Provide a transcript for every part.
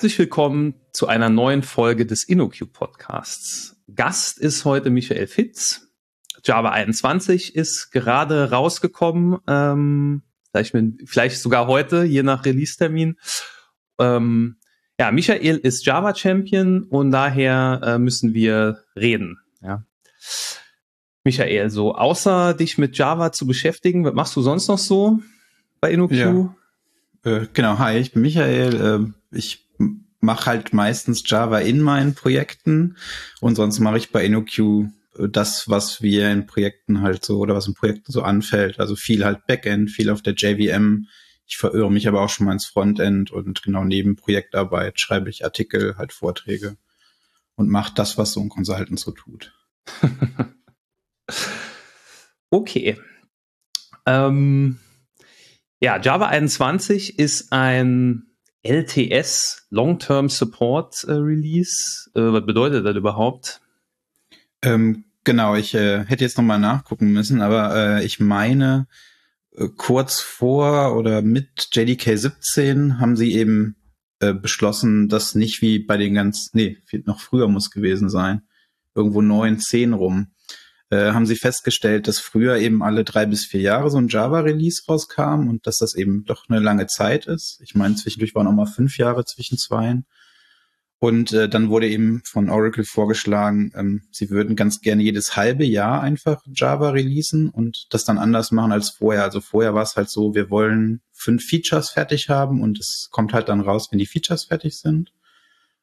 Herzlich willkommen zu einer neuen Folge des InnoQ Podcasts. Gast ist heute Michael Fitz. Java 21 ist gerade rausgekommen, ähm, vielleicht, mit, vielleicht sogar heute, je nach Release-Termin. Ähm, ja, Michael ist Java Champion und daher äh, müssen wir reden. Ja. Michael, so außer dich mit Java zu beschäftigen, was machst du sonst noch so bei InnoQ? Ja. Äh, genau, hi, ich bin Michael. Äh, ich mache halt meistens Java in meinen Projekten und sonst mache ich bei InnoQ das, was wir in Projekten halt so oder was in Projekten so anfällt. Also viel halt Backend, viel auf der JVM. Ich verirre mich aber auch schon mal ins Frontend und genau neben Projektarbeit schreibe ich Artikel, halt Vorträge und mache das, was so ein Consultant so tut. okay. Ähm, ja, Java 21 ist ein LTS, Long-Term Support äh, Release. Äh, was bedeutet das überhaupt? Ähm, genau, ich äh, hätte jetzt nochmal nachgucken müssen, aber äh, ich meine, äh, kurz vor oder mit JDK 17 haben sie eben äh, beschlossen, dass nicht wie bei den ganz, nee, noch früher muss gewesen sein, irgendwo neun, zehn rum, äh, haben sie festgestellt, dass früher eben alle drei bis vier Jahre so ein Java-Release rauskam und dass das eben doch eine lange Zeit ist. Ich meine, zwischendurch waren auch mal fünf Jahre zwischen zweien. Und äh, dann wurde eben von Oracle vorgeschlagen, ähm, sie würden ganz gerne jedes halbe Jahr einfach Java releasen und das dann anders machen als vorher. Also vorher war es halt so, wir wollen fünf Features fertig haben und es kommt halt dann raus, wenn die Features fertig sind.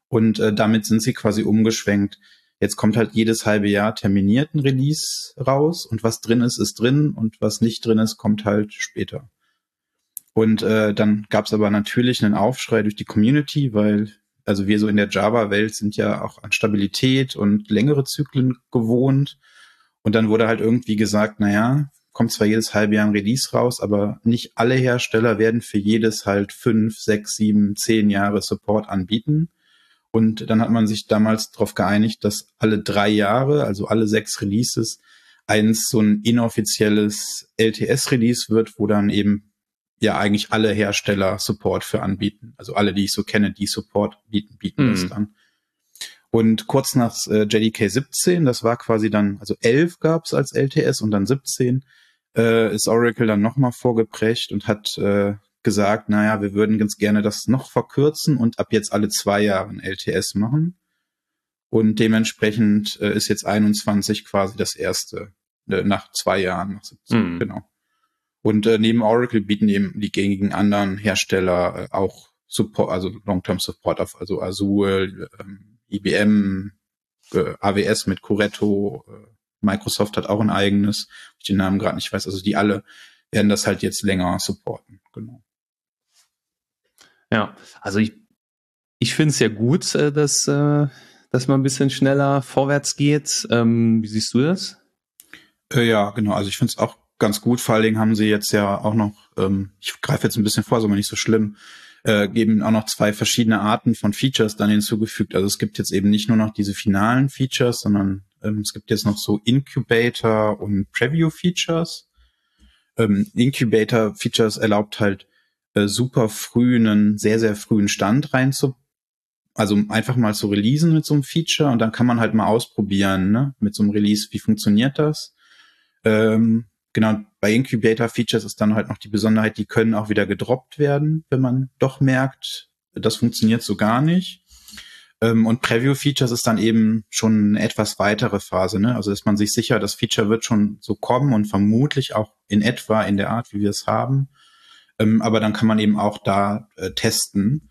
Und äh, damit sind sie quasi umgeschwenkt. Jetzt kommt halt jedes halbe Jahr terminiert ein Release raus und was drin ist, ist drin und was nicht drin ist, kommt halt später. Und äh, dann gab es aber natürlich einen Aufschrei durch die Community, weil also wir so in der Java-Welt sind ja auch an Stabilität und längere Zyklen gewohnt. Und dann wurde halt irgendwie gesagt, naja, kommt zwar jedes halbe Jahr ein Release raus, aber nicht alle Hersteller werden für jedes halt fünf, sechs, sieben, zehn Jahre Support anbieten. Und dann hat man sich damals darauf geeinigt, dass alle drei Jahre, also alle sechs Releases, eins so ein inoffizielles LTS-Release wird, wo dann eben ja eigentlich alle Hersteller Support für anbieten. Also alle, die ich so kenne, die Support bieten, bieten mhm. das dann. Und kurz nach äh, JDK 17, das war quasi dann, also 11 gab es als LTS und dann 17, äh, ist Oracle dann nochmal vorgeprägt und hat äh, gesagt, naja, wir würden ganz gerne das noch verkürzen und ab jetzt alle zwei Jahre ein LTS machen. Und dementsprechend äh, ist jetzt 21 quasi das erste, äh, nach zwei Jahren, nach 17, mhm. genau. Und äh, neben Oracle bieten eben die gängigen anderen Hersteller äh, auch Support, also Long-Term Support auf, also Azure, ähm, IBM, äh, AWS mit Coretto, äh, Microsoft hat auch ein eigenes, ich den Namen gerade nicht weiß, also die alle werden das halt jetzt länger supporten, genau. Ja, also ich, ich finde es ja gut, äh, dass, äh, dass man ein bisschen schneller vorwärts geht. Ähm, wie siehst du das? Äh, ja, genau. Also ich finde es auch ganz gut. Vor allen Dingen haben sie jetzt ja auch noch, ähm, ich greife jetzt ein bisschen vor, ist aber nicht so schlimm, äh, geben auch noch zwei verschiedene Arten von Features dann hinzugefügt. Also es gibt jetzt eben nicht nur noch diese finalen Features, sondern ähm, es gibt jetzt noch so Incubator und Preview Features. Ähm, Incubator Features erlaubt halt äh, super früh einen sehr, sehr frühen Stand rein zu, also einfach mal zu releasen mit so einem Feature und dann kann man halt mal ausprobieren, ne, mit so einem Release, wie funktioniert das. Ähm, genau, bei Incubator Features ist dann halt noch die Besonderheit, die können auch wieder gedroppt werden, wenn man doch merkt, das funktioniert so gar nicht. Ähm, und Preview Features ist dann eben schon eine etwas weitere Phase, ne? Also ist man sich sicher, das Feature wird schon so kommen und vermutlich auch in etwa in der Art, wie wir es haben. Ähm, aber dann kann man eben auch da äh, testen.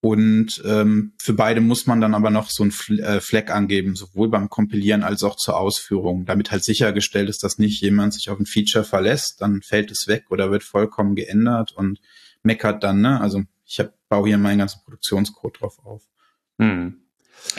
Und ähm, für beide muss man dann aber noch so ein Fl äh, Flag angeben, sowohl beim Kompilieren als auch zur Ausführung, damit halt sichergestellt ist, dass nicht jemand sich auf ein Feature verlässt, dann fällt es weg oder wird vollkommen geändert und meckert dann, ne? Also ich hab, baue hier meinen ganzen Produktionscode drauf auf. Mhm.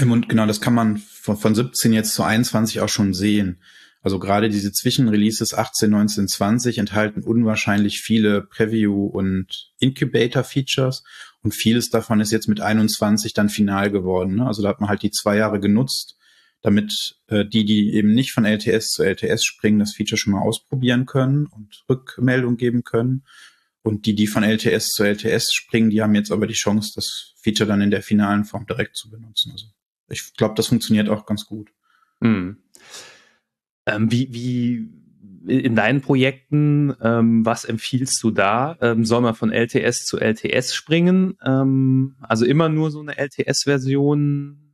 Und genau, das kann man von, von 17 jetzt zu 21 auch schon sehen. Also gerade diese Zwischenreleases 18, 19, 20 enthalten unwahrscheinlich viele Preview- und Incubator-Features und vieles davon ist jetzt mit 21 dann final geworden. Ne? Also da hat man halt die zwei Jahre genutzt, damit äh, die, die eben nicht von LTS zu LTS springen, das Feature schon mal ausprobieren können und Rückmeldung geben können. Und die, die von LTS zu LTS springen, die haben jetzt aber die Chance, das Feature dann in der finalen Form direkt zu benutzen. Also ich glaube, das funktioniert auch ganz gut. Hm. Ähm, wie, wie in deinen Projekten, ähm, was empfiehlst du da? Ähm, soll man von LTS zu LTS springen? Ähm, also immer nur so eine LTS-Version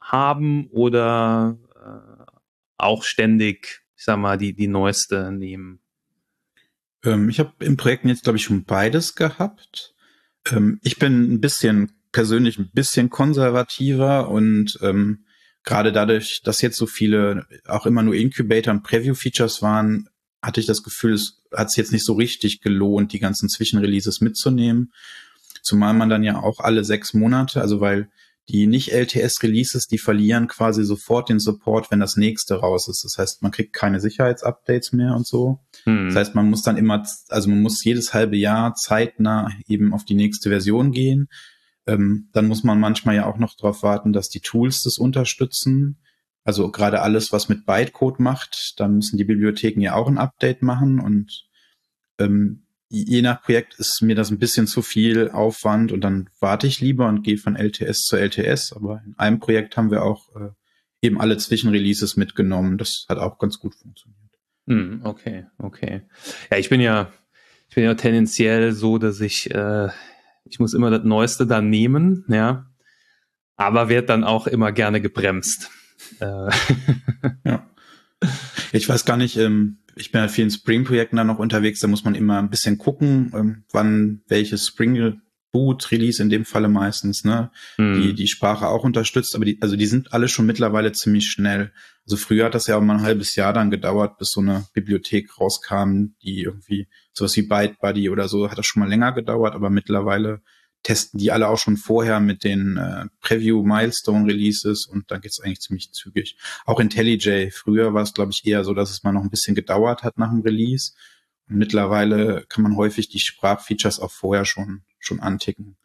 haben oder äh, auch ständig, ich sag mal, die, die neueste nehmen? Ähm, ich habe im Projekten jetzt, glaube ich, schon beides gehabt. Ähm, ich bin ein bisschen persönlich ein bisschen konservativer und ähm, gerade dadurch, dass jetzt so viele auch immer nur Incubator und Preview-Features waren, hatte ich das Gefühl, es hat sich jetzt nicht so richtig gelohnt, die ganzen Zwischenreleases mitzunehmen. Zumal man dann ja auch alle sechs Monate, also weil die nicht LTS-Releases, die verlieren quasi sofort den Support, wenn das nächste raus ist. Das heißt, man kriegt keine Sicherheitsupdates mehr und so. Hm. Das heißt, man muss dann immer, also man muss jedes halbe Jahr zeitnah eben auf die nächste Version gehen. Ähm, dann muss man manchmal ja auch noch darauf warten, dass die Tools das unterstützen. Also gerade alles, was mit Bytecode macht, da müssen die Bibliotheken ja auch ein Update machen und ähm, je nach Projekt ist mir das ein bisschen zu viel Aufwand und dann warte ich lieber und gehe von LTS zu LTS. Aber in einem Projekt haben wir auch äh, eben alle Zwischenreleases mitgenommen. Das hat auch ganz gut funktioniert. Hm, okay, okay. Ja, ich bin ja, ich bin ja tendenziell so, dass ich, äh, ich muss immer das Neueste dann nehmen, ja, aber werde dann auch immer gerne gebremst. Äh. ja. Ich weiß gar nicht, ähm, ich bin ja vielen Spring-Projekten da noch unterwegs, da muss man immer ein bisschen gucken, ähm, wann welches Spring Boot Release in dem Falle meistens, ne, mhm. die die Sprache auch unterstützt, aber die also die sind alle schon mittlerweile ziemlich schnell. Also früher hat das ja auch mal ein halbes Jahr dann gedauert, bis so eine Bibliothek rauskam, die irgendwie sowas wie ByteBuddy oder so hat das schon mal länger gedauert, aber mittlerweile testen die alle auch schon vorher mit den äh, Preview-Milestone-Releases und dann geht's eigentlich ziemlich zügig. Auch IntelliJ, früher war es, glaube ich, eher so, dass es mal noch ein bisschen gedauert hat nach dem Release. Und mittlerweile kann man häufig die Sprachfeatures auch vorher schon, schon anticken.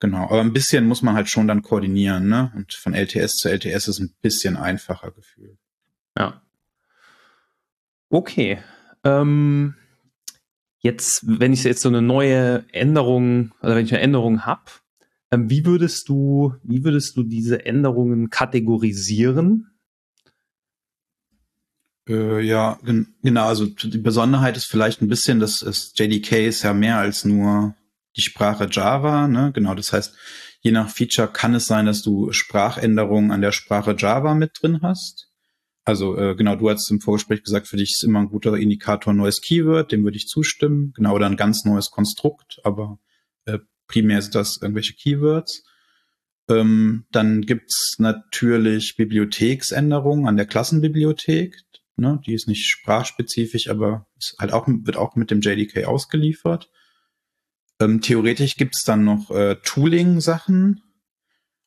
Genau, aber ein bisschen muss man halt schon dann koordinieren, ne? Und von LTS zu LTS ist ein bisschen einfacher gefühlt. Ja. Okay. Ähm, Jetzt, wenn ich jetzt so eine neue Änderung oder wenn ich eine Änderung habe, ähm, wie würdest du, wie würdest du diese Änderungen kategorisieren? Äh, ja, genau. Also die Besonderheit ist vielleicht ein bisschen, dass es JDK ist ja mehr als nur die Sprache Java. Ne? Genau, das heißt, je nach Feature kann es sein, dass du Sprachänderungen an der Sprache Java mit drin hast. Also äh, genau, du hast im Vorgespräch gesagt, für dich ist immer ein guter Indikator ein neues Keyword, dem würde ich zustimmen. Genau, oder ein ganz neues Konstrukt, aber äh, primär ist das irgendwelche Keywords. Ähm, dann gibt's natürlich Bibliotheksänderungen an der Klassenbibliothek. Ne? Die ist nicht sprachspezifisch, aber ist halt auch, wird auch mit dem JDK ausgeliefert. Ähm, theoretisch gibt's dann noch äh, Tooling-Sachen,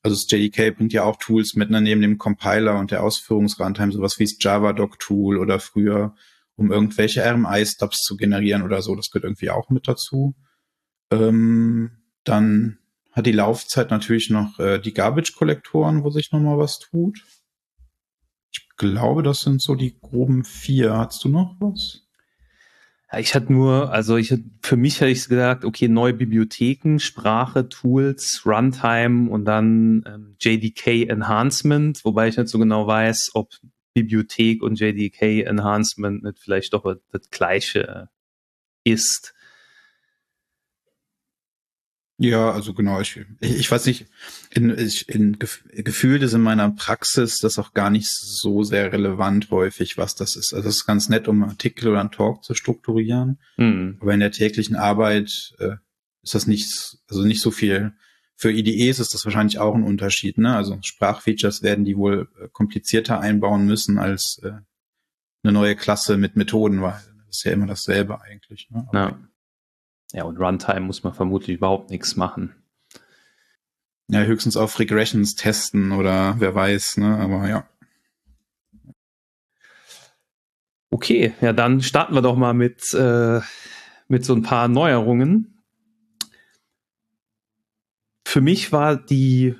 also das JDK bringt ja auch Tools mit ne, neben dem Compiler und der Ausführungsruntime, sowas wie das Javadoc-Tool oder früher, um irgendwelche RMI-Stubs zu generieren oder so. Das gehört irgendwie auch mit dazu. Ähm, dann hat die Laufzeit natürlich noch äh, die Garbage-Kollektoren, wo sich nochmal was tut. Ich glaube, das sind so die groben vier. Hast du noch was? Ich hatte nur, also ich für mich hätte ich gesagt, okay, neue Bibliotheken, Sprache, Tools, Runtime und dann ähm, JDK Enhancement, wobei ich nicht so genau weiß, ob Bibliothek und JDK Enhancement nicht vielleicht doch das gleiche ist. Ja, also genau, ich, ich weiß nicht, in, ich, in Gefühlt ist in meiner Praxis das auch gar nicht so sehr relevant häufig, was das ist. Also es ist ganz nett, um Artikel oder einen Talk zu strukturieren. Mhm. Aber in der täglichen Arbeit äh, ist das nicht, also nicht so viel. Für IDEs ist das wahrscheinlich auch ein Unterschied. Ne? Also Sprachfeatures werden die wohl äh, komplizierter einbauen müssen als äh, eine neue Klasse mit Methoden, weil das ist ja immer dasselbe eigentlich. Ne? ja. Ja, und Runtime muss man vermutlich überhaupt nichts machen. Ja, höchstens auf Regressions testen oder wer weiß, ne? Aber ja. Okay, ja, dann starten wir doch mal mit, äh, mit so ein paar Neuerungen. Für mich war die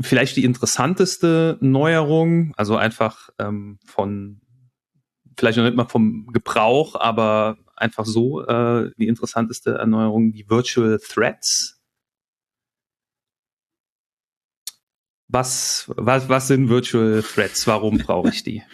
vielleicht die interessanteste Neuerung, also einfach ähm, von, vielleicht noch nicht mal vom Gebrauch, aber einfach so äh, die interessanteste Erneuerung, die Virtual Threads. Was, was, was sind Virtual Threads? Warum brauche ich die?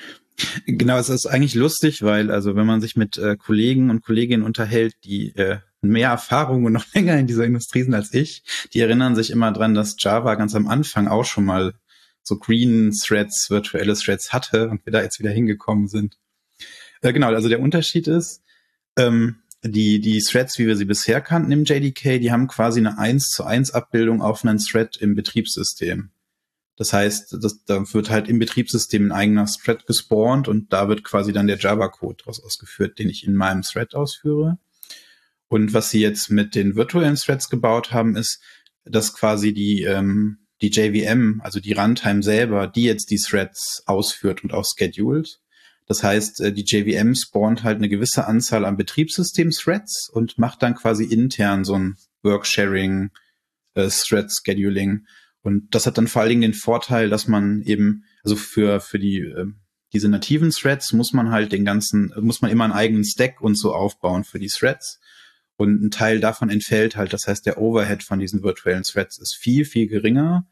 Genau, es ist eigentlich lustig, weil also wenn man sich mit äh, Kollegen und Kolleginnen unterhält, die äh, mehr Erfahrung und noch länger in dieser Industrie sind als ich, die erinnern sich immer dran, dass Java ganz am Anfang auch schon mal so Green Threads, virtuelle Threads hatte und wir da jetzt wieder hingekommen sind. Äh, genau, also der Unterschied ist, ähm, die, die Threads, wie wir sie bisher kannten im JDK, die haben quasi eine 1 zu 1 Abbildung auf einen Thread im Betriebssystem. Das heißt, das, da wird halt im Betriebssystem ein eigener Thread gespawnt und da wird quasi dann der Java-Code daraus ausgeführt, den ich in meinem Thread ausführe. Und was sie jetzt mit den virtuellen Threads gebaut haben, ist, dass quasi die, ähm, die JVM, also die Runtime selber, die jetzt die Threads ausführt und auch scheduled. Das heißt, äh, die JVM spawnt halt eine gewisse Anzahl an Betriebssystem-Threads und macht dann quasi intern so ein Work-Sharing, äh, Thread-Scheduling. Und das hat dann vor allen Dingen den Vorteil, dass man eben, also für, für die, äh, diese nativen Threads muss man halt den ganzen, muss man immer einen eigenen Stack und so aufbauen für die Threads. Und ein Teil davon entfällt halt. Das heißt, der Overhead von diesen virtuellen Threads ist viel, viel geringer.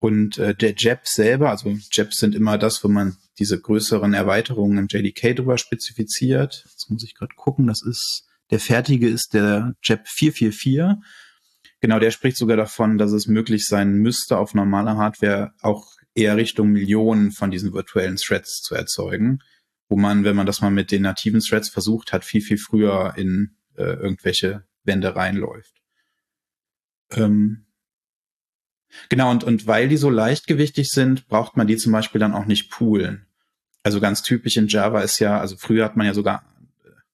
Und äh, der JEP selber, also JEPs sind immer das, wo man diese größeren Erweiterungen im JDK drüber spezifiziert. Jetzt muss ich gerade gucken, das ist, der fertige ist der JEP 444. Genau, der spricht sogar davon, dass es möglich sein müsste, auf normaler Hardware auch eher Richtung Millionen von diesen virtuellen Threads zu erzeugen, wo man, wenn man das mal mit den nativen Threads versucht hat, viel, viel früher in äh, irgendwelche Wände reinläuft. Ähm, genau, und, und weil die so leichtgewichtig sind, braucht man die zum Beispiel dann auch nicht poolen. Also ganz typisch in Java ist ja, also früher hat man ja sogar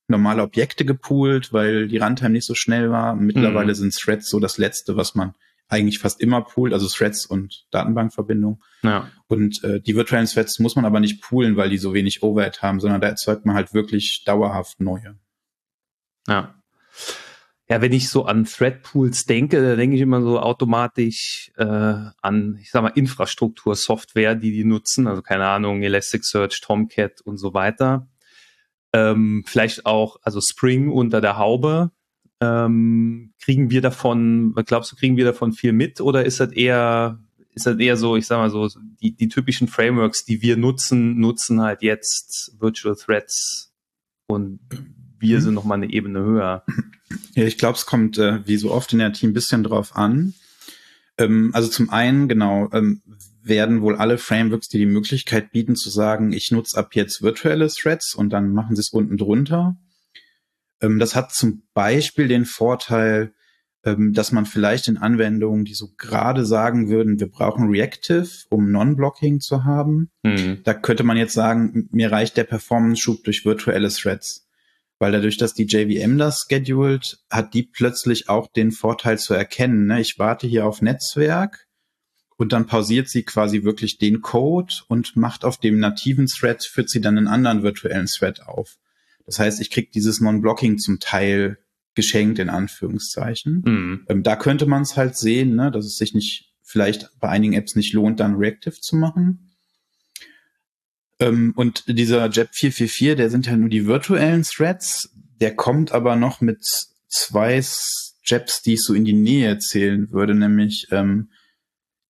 normale Objekte gepoolt, weil die Runtime nicht so schnell war. Mittlerweile mhm. sind Threads so das Letzte, was man eigentlich fast immer poolt, also Threads und Datenbankverbindung. Ja. Und äh, die virtuellen Threads muss man aber nicht poolen, weil die so wenig Overhead haben, sondern da erzeugt man halt wirklich dauerhaft neue. Ja. Ja, wenn ich so an Thread-Pools denke, da denke ich immer so automatisch äh, an, ich sag mal, Infrastruktur-Software, die die nutzen, also keine Ahnung, Elasticsearch, Tomcat und so weiter ähm, vielleicht auch, also Spring unter der Haube. Ähm, kriegen wir davon, glaubst du, kriegen wir davon viel mit oder ist das eher, ist das eher so, ich sag mal so, die, die typischen Frameworks, die wir nutzen, nutzen halt jetzt Virtual Threads und wir mhm. sind noch mal eine Ebene höher. Ja, ich glaube, es kommt äh, wie so oft in der Team ein bisschen drauf an. Ähm, also zum einen, genau, ähm, werden wohl alle Frameworks, die die Möglichkeit bieten zu sagen, ich nutze ab jetzt virtuelle Threads und dann machen sie es unten drunter. Ähm, das hat zum Beispiel den Vorteil, ähm, dass man vielleicht in Anwendungen, die so gerade sagen würden, wir brauchen Reactive, um Non-Blocking zu haben, mhm. da könnte man jetzt sagen, mir reicht der Performance-Schub durch virtuelle Threads. Weil dadurch, dass die JVM das scheduled, hat die plötzlich auch den Vorteil zu erkennen. Ne? Ich warte hier auf Netzwerk, und dann pausiert sie quasi wirklich den Code und macht auf dem nativen Thread, führt sie dann einen anderen virtuellen Thread auf. Das heißt, ich kriege dieses Non-Blocking zum Teil geschenkt, in Anführungszeichen. Mhm. Ähm, da könnte man es halt sehen, ne, dass es sich nicht, vielleicht bei einigen Apps nicht lohnt, dann Reactive zu machen. Ähm, und dieser JEP 444, der sind ja nur die virtuellen Threads, der kommt aber noch mit zwei JEPs, die ich so in die Nähe zählen würde, nämlich ähm,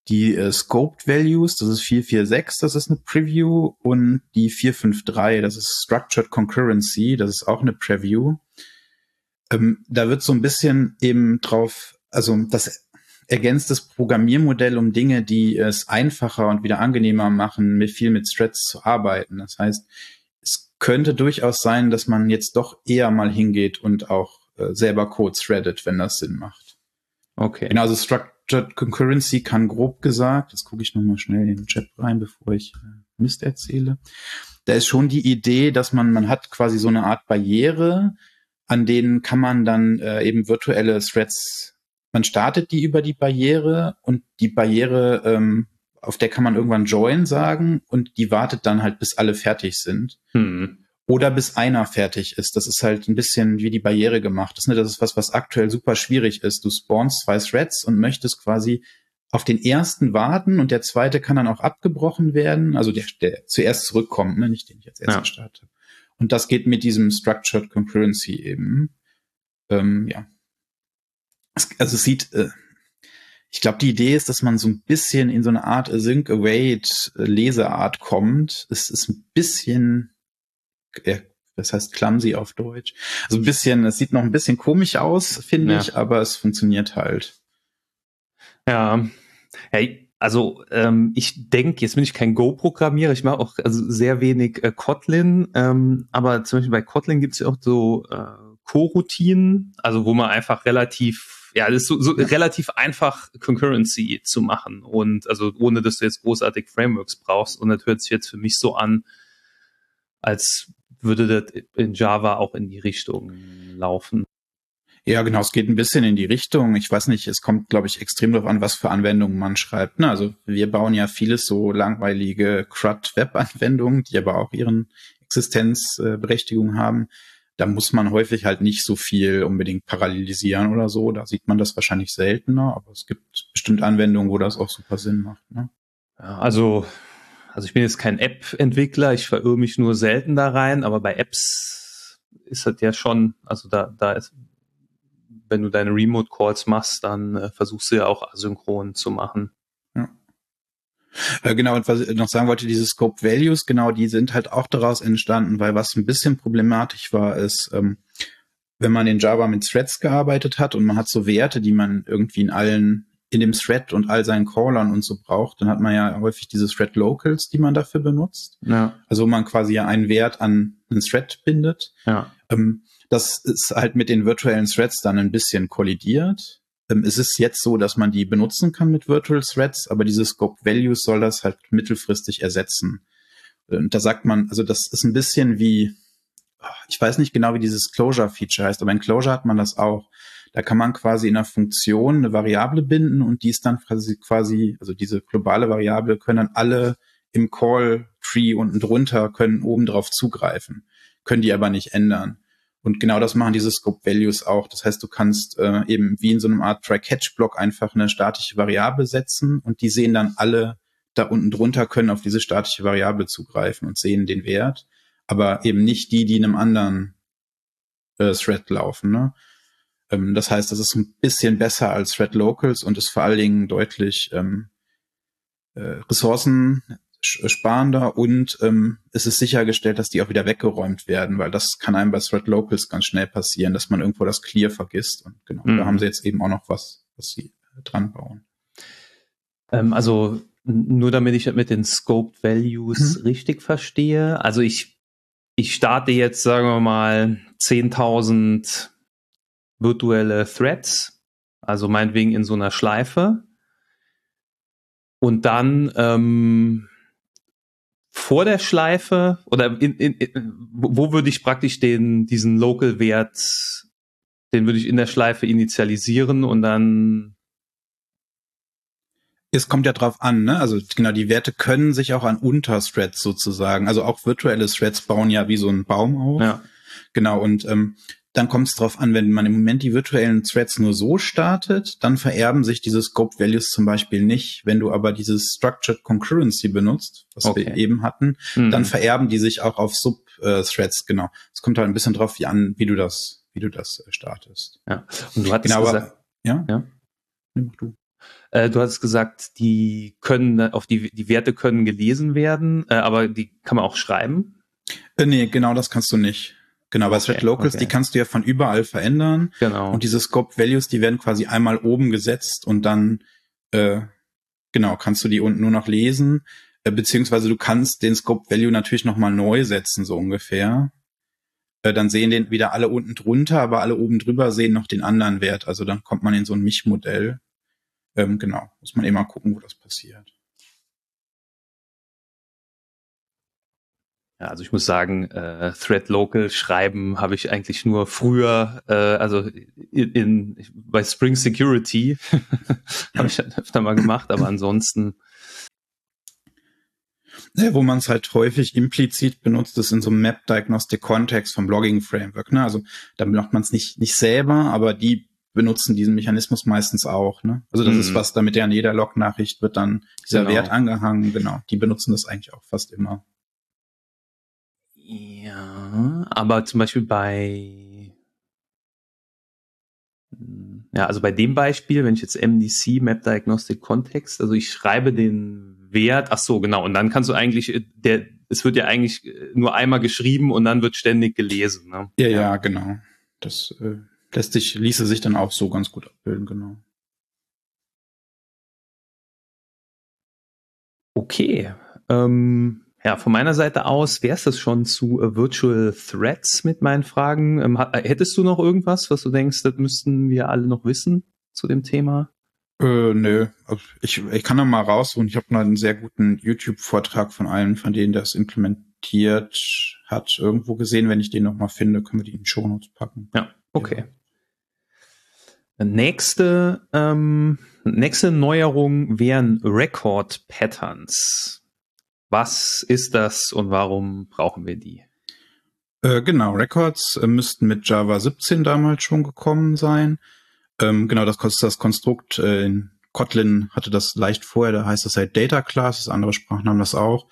die äh, Scoped Values, das ist 446, das ist eine Preview und die 453, das ist Structured Concurrency, das ist auch eine Preview. Ähm, da wird so ein bisschen eben drauf, also das ergänzt das Programmiermodell um Dinge, die es einfacher und wieder angenehmer machen, mit viel mit Threads zu arbeiten. Das heißt, es könnte durchaus sein, dass man jetzt doch eher mal hingeht und auch äh, selber Code threadet, wenn das Sinn macht. Okay. Genau, also Structured Structured Concurrency kann grob gesagt, das gucke ich nochmal schnell in den Chat rein, bevor ich äh, Mist erzähle. Da ist schon die Idee, dass man, man hat quasi so eine Art Barriere, an denen kann man dann äh, eben virtuelle Threads, man startet die über die Barriere und die Barriere, ähm, auf der kann man irgendwann Join sagen und die wartet dann halt, bis alle fertig sind. Hm oder bis einer fertig ist. Das ist halt ein bisschen wie die Barriere gemacht. Das, ne, das ist was, was aktuell super schwierig ist. Du spawnst zwei Threads und möchtest quasi auf den ersten warten und der zweite kann dann auch abgebrochen werden. Also der, der zuerst zurückkommt, ne, nicht den ich als erstes ja. starte. Und das geht mit diesem Structured Concurrency eben. Ähm, ja. Es, also es sieht, äh, ich glaube, die Idee ist, dass man so ein bisschen in so eine Art Async Await äh, kommt. Es ist ein bisschen, äh, das heißt clumsy auf Deutsch. Also ein bisschen, es sieht noch ein bisschen komisch aus, finde ja. ich, aber es funktioniert halt. Ja. Hey, also ähm, ich denke, jetzt bin ich kein Go-Programmierer, ich mache auch also sehr wenig äh, Kotlin, ähm, aber zum Beispiel bei Kotlin gibt es ja auch so äh, Co-Routinen, also wo man einfach relativ, ja, das ist so, so relativ einfach Concurrency zu machen und also ohne, dass du jetzt großartig Frameworks brauchst und das hört sich jetzt für mich so an, als würde das in Java auch in die Richtung laufen. Ja, genau, es geht ein bisschen in die Richtung. Ich weiß nicht, es kommt, glaube ich, extrem darauf an, was für Anwendungen man schreibt. Ne? Also wir bauen ja vieles so langweilige CRUD-Web-Anwendungen, die aber auch ihren Existenzberechtigung äh, haben. Da muss man häufig halt nicht so viel unbedingt parallelisieren oder so. Da sieht man das wahrscheinlich seltener, aber es gibt bestimmt Anwendungen, wo das auch super Sinn macht. Ne? Ja, also, also ich bin jetzt kein App-Entwickler, ich verirre mich nur selten da rein, aber bei Apps ist das ja schon, also da, da ist, wenn du deine Remote Calls machst, dann äh, versuchst du ja auch asynchron zu machen. Äh, genau, und was ich noch sagen wollte, diese Scope Values, genau, die sind halt auch daraus entstanden, weil was ein bisschen problematisch war, ist, ähm, wenn man in Java mit Threads gearbeitet hat und man hat so Werte, die man irgendwie in allen, in dem Thread und all seinen Callern und so braucht, dann hat man ja häufig diese Thread Locals, die man dafür benutzt. Ja. Also man quasi ja einen Wert an einen Thread bindet. Ja. Ähm, das ist halt mit den virtuellen Threads dann ein bisschen kollidiert. Ähm, es ist jetzt so, dass man die benutzen kann mit Virtual Threads, aber diese Scope Values soll das halt mittelfristig ersetzen. Und da sagt man, also das ist ein bisschen wie, ich weiß nicht genau, wie dieses Closure-Feature heißt, aber in Closure hat man das auch. Da kann man quasi in einer Funktion eine Variable binden und die ist dann quasi, quasi, also diese globale Variable können dann alle im Call-Tree unten drunter, können oben drauf zugreifen, können die aber nicht ändern. Und genau das machen diese Scope Values auch. Das heißt, du kannst äh, eben wie in so einem Art Try-Catch-Block einfach eine statische Variable setzen und die sehen dann alle da unten drunter, können auf diese statische Variable zugreifen und sehen den Wert, aber eben nicht die, die in einem anderen äh, Thread laufen. Ne? Ähm, das heißt, das ist ein bisschen besser als Thread Locals und ist vor allen Dingen deutlich ähm, äh, Ressourcen sparender und ähm, es ist sichergestellt, dass die auch wieder weggeräumt werden, weil das kann einem bei Thread Locals ganz schnell passieren, dass man irgendwo das Clear vergisst. Und genau, mhm. da haben sie jetzt eben auch noch was, was sie äh, dran bauen. Ähm, also nur damit ich mit den Scoped Values mhm. richtig verstehe. Also ich, ich starte jetzt, sagen wir mal, 10.000 virtuelle Threads, also meinetwegen in so einer Schleife. Und dann ähm, vor der Schleife oder in, in, in, wo würde ich praktisch den diesen Local Wert, den würde ich in der Schleife initialisieren und dann es kommt ja drauf an, ne? Also genau, die Werte können sich auch an Unterthreads sozusagen, also auch virtuelle Threads bauen ja wie so ein Baum auf. Ja. Genau, und ähm, dann kommt es darauf an, wenn man im Moment die virtuellen Threads nur so startet, dann vererben sich diese Scope Values zum Beispiel nicht. Wenn du aber dieses Structured Concurrency benutzt, was okay. wir eben hatten, mhm. dann vererben die sich auch auf Sub-Threads, genau. Es kommt halt ein bisschen drauf an, wie du das, wie du das äh, startest. Ja. Und du hattest genau, gesagt, aber, ja? Ja. Nee, du. Äh, du hast gesagt, die können auf die, die Werte können gelesen werden, äh, aber die kann man auch schreiben. Äh, nee, genau das kannst du nicht. Genau, bei okay, Thread Locals, okay. die kannst du ja von überall verändern. Genau. Und diese Scope Values, die werden quasi einmal oben gesetzt und dann, äh, genau, kannst du die unten nur noch lesen. Äh, beziehungsweise du kannst den Scope Value natürlich nochmal neu setzen, so ungefähr. Äh, dann sehen den wieder alle unten drunter, aber alle oben drüber sehen noch den anderen Wert. Also dann kommt man in so ein Mich-Modell. Ähm, genau, muss man immer gucken, wo das passiert. Ja, also ich muss sagen, äh, Thread Local schreiben habe ich eigentlich nur früher, äh, also in, in bei Spring Security habe ich öfter mal gemacht, aber ansonsten. Ja, wo man es halt häufig implizit benutzt, ist in so einem Map Diagnostic Kontext vom Blogging Framework. Ne? Also da macht man es nicht nicht selber, aber die benutzen diesen Mechanismus meistens auch. Ne? Also das mhm. ist was, damit ja an jeder Log-Nachricht wird dann dieser genau. Wert angehangen. Genau, die benutzen das eigentlich auch fast immer. Aber zum Beispiel bei ja, also bei dem Beispiel, wenn ich jetzt MDC, Map Diagnostic Context, also ich schreibe den Wert, ach so, genau, und dann kannst du eigentlich, äh, der, es wird ja eigentlich äh, nur einmal geschrieben und dann wird ständig gelesen. Ne? Ja, ja, genau. Das äh, lässt sich, ließe sich dann auch so ganz gut abbilden, genau. Okay. Ähm, ja, von meiner Seite aus wäre es das schon zu uh, Virtual Threads mit meinen Fragen. Ähm, hättest du noch irgendwas, was du denkst, das müssten wir alle noch wissen zu dem Thema? Äh, nö, also ich, ich kann da mal rausholen. Ich habe noch einen sehr guten YouTube-Vortrag von einem, von denen das implementiert hat, irgendwo gesehen. Wenn ich den noch mal finde, können wir die in den Shownotes packen. Ja, okay. Ja. Nächste, ähm, nächste Neuerung wären Record Patterns. Was ist das und warum brauchen wir die? Äh, genau, Records äh, müssten mit Java 17 damals schon gekommen sein. Ähm, genau, das, das Konstrukt äh, in Kotlin hatte das leicht vorher, da heißt das halt Data Classes, andere Sprachen haben das auch.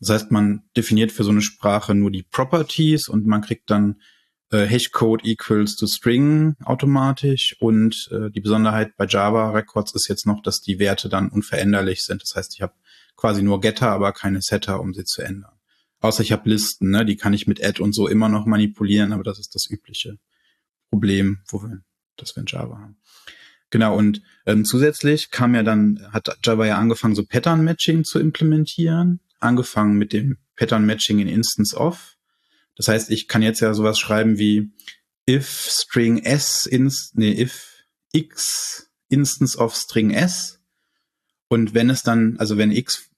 Das heißt, man definiert für so eine Sprache nur die Properties und man kriegt dann äh, Hashcode equals to String automatisch und äh, die Besonderheit bei Java Records ist jetzt noch, dass die Werte dann unveränderlich sind. Das heißt, ich habe quasi nur Getter, aber keine Setter, um sie zu ändern. Außer ich habe Listen, ne? die kann ich mit Add und so immer noch manipulieren, aber das ist das übliche Problem, wo wir das wir in Java haben. Genau, und ähm, zusätzlich kam ja dann, hat Java ja angefangen, so Pattern Matching zu implementieren, angefangen mit dem Pattern Matching in Instance of. Das heißt, ich kann jetzt ja sowas schreiben wie if string s ins, nee, if x instance of string s. Und wenn es dann, also wenn x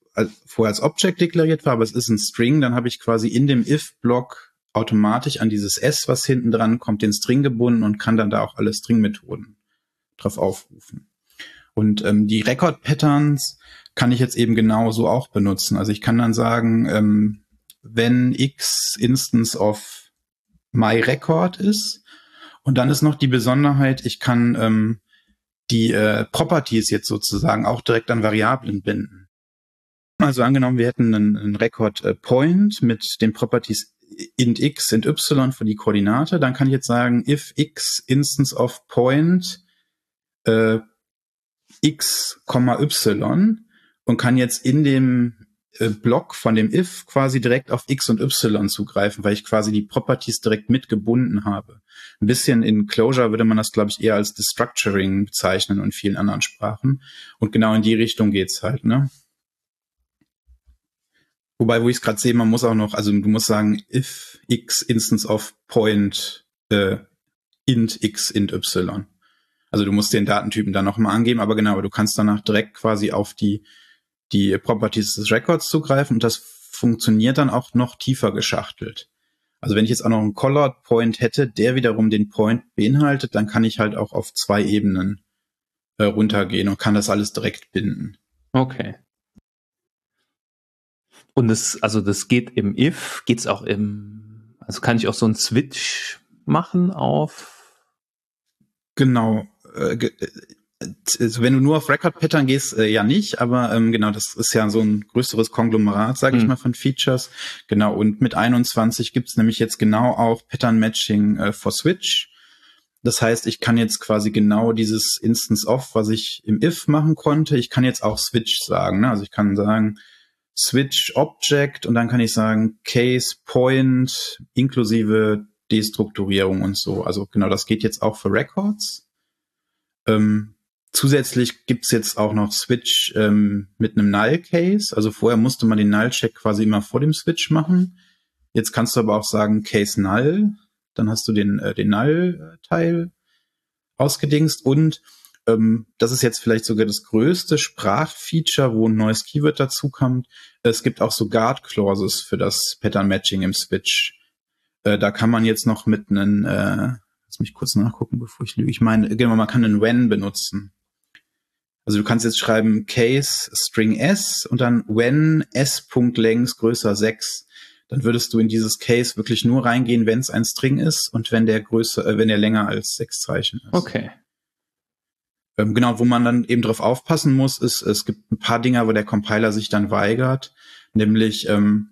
vorher als Object deklariert war, aber es ist ein String, dann habe ich quasi in dem if-Block automatisch an dieses S, was hinten dran kommt, den String gebunden und kann dann da auch alle String-Methoden drauf aufrufen. Und ähm, die Record-Patterns kann ich jetzt eben genauso auch benutzen. Also ich kann dann sagen, ähm, wenn x Instance of my record ist, und dann ist noch die Besonderheit, ich kann ähm, die äh, Properties jetzt sozusagen auch direkt an Variablen binden. Also angenommen, wir hätten einen, einen Record äh, Point mit den Properties int x, int y für die Koordinate, dann kann ich jetzt sagen, if x instance of point äh, x, y und kann jetzt in dem Block von dem if quasi direkt auf x und y zugreifen, weil ich quasi die Properties direkt mitgebunden habe. Ein bisschen in Clojure würde man das, glaube ich, eher als Destructuring bezeichnen und vielen anderen Sprachen. Und genau in die Richtung geht's halt, ne? Wobei, wo ich es gerade sehe, man muss auch noch, also du musst sagen, if x instance of point äh, int x int y. Also du musst den Datentypen dann nochmal angeben, aber genau, du kannst danach direkt quasi auf die, die Properties des Records zugreifen und das funktioniert dann auch noch tiefer geschachtelt. Also wenn ich jetzt auch noch einen Colored Point hätte, der wiederum den Point beinhaltet, dann kann ich halt auch auf zwei Ebenen äh, runtergehen und kann das alles direkt binden. Okay. Und das, also das geht im if, geht's auch im, also kann ich auch so einen Switch machen auf? Genau. Äh, äh wenn du nur auf Record Pattern gehst, äh, ja nicht, aber ähm, genau, das ist ja so ein größeres Konglomerat, sage ich hm. mal, von Features. Genau, und mit 21 gibt's nämlich jetzt genau auch Pattern Matching äh, for Switch. Das heißt, ich kann jetzt quasi genau dieses Instance of, was ich im if machen konnte, ich kann jetzt auch Switch sagen. Ne? Also ich kann sagen, Switch Object und dann kann ich sagen Case Point inklusive Destrukturierung und so. Also genau, das geht jetzt auch für Records. Ähm, zusätzlich gibt's jetzt auch noch Switch ähm, mit einem Null-Case. Also vorher musste man den Null-Check quasi immer vor dem Switch machen. Jetzt kannst du aber auch sagen Case Null. Dann hast du den, äh, den Null-Teil ausgedingst und ähm, das ist jetzt vielleicht sogar das größte Sprachfeature, wo ein neues Keyword dazukommt. Es gibt auch so Guard Clauses für das Pattern Matching im Switch. Äh, da kann man jetzt noch mit einem, äh, lass mich kurz nachgucken, bevor ich lüge. Ich meine, genau, man kann einen when benutzen. Also du kannst jetzt schreiben case string s und dann when s.length größer 6. Dann würdest du in dieses Case wirklich nur reingehen, wenn es ein String ist und wenn der größer, äh, wenn der länger als sechs Zeichen ist. Okay. Ähm, genau, wo man dann eben drauf aufpassen muss, ist, es gibt ein paar Dinge, wo der Compiler sich dann weigert, nämlich ähm,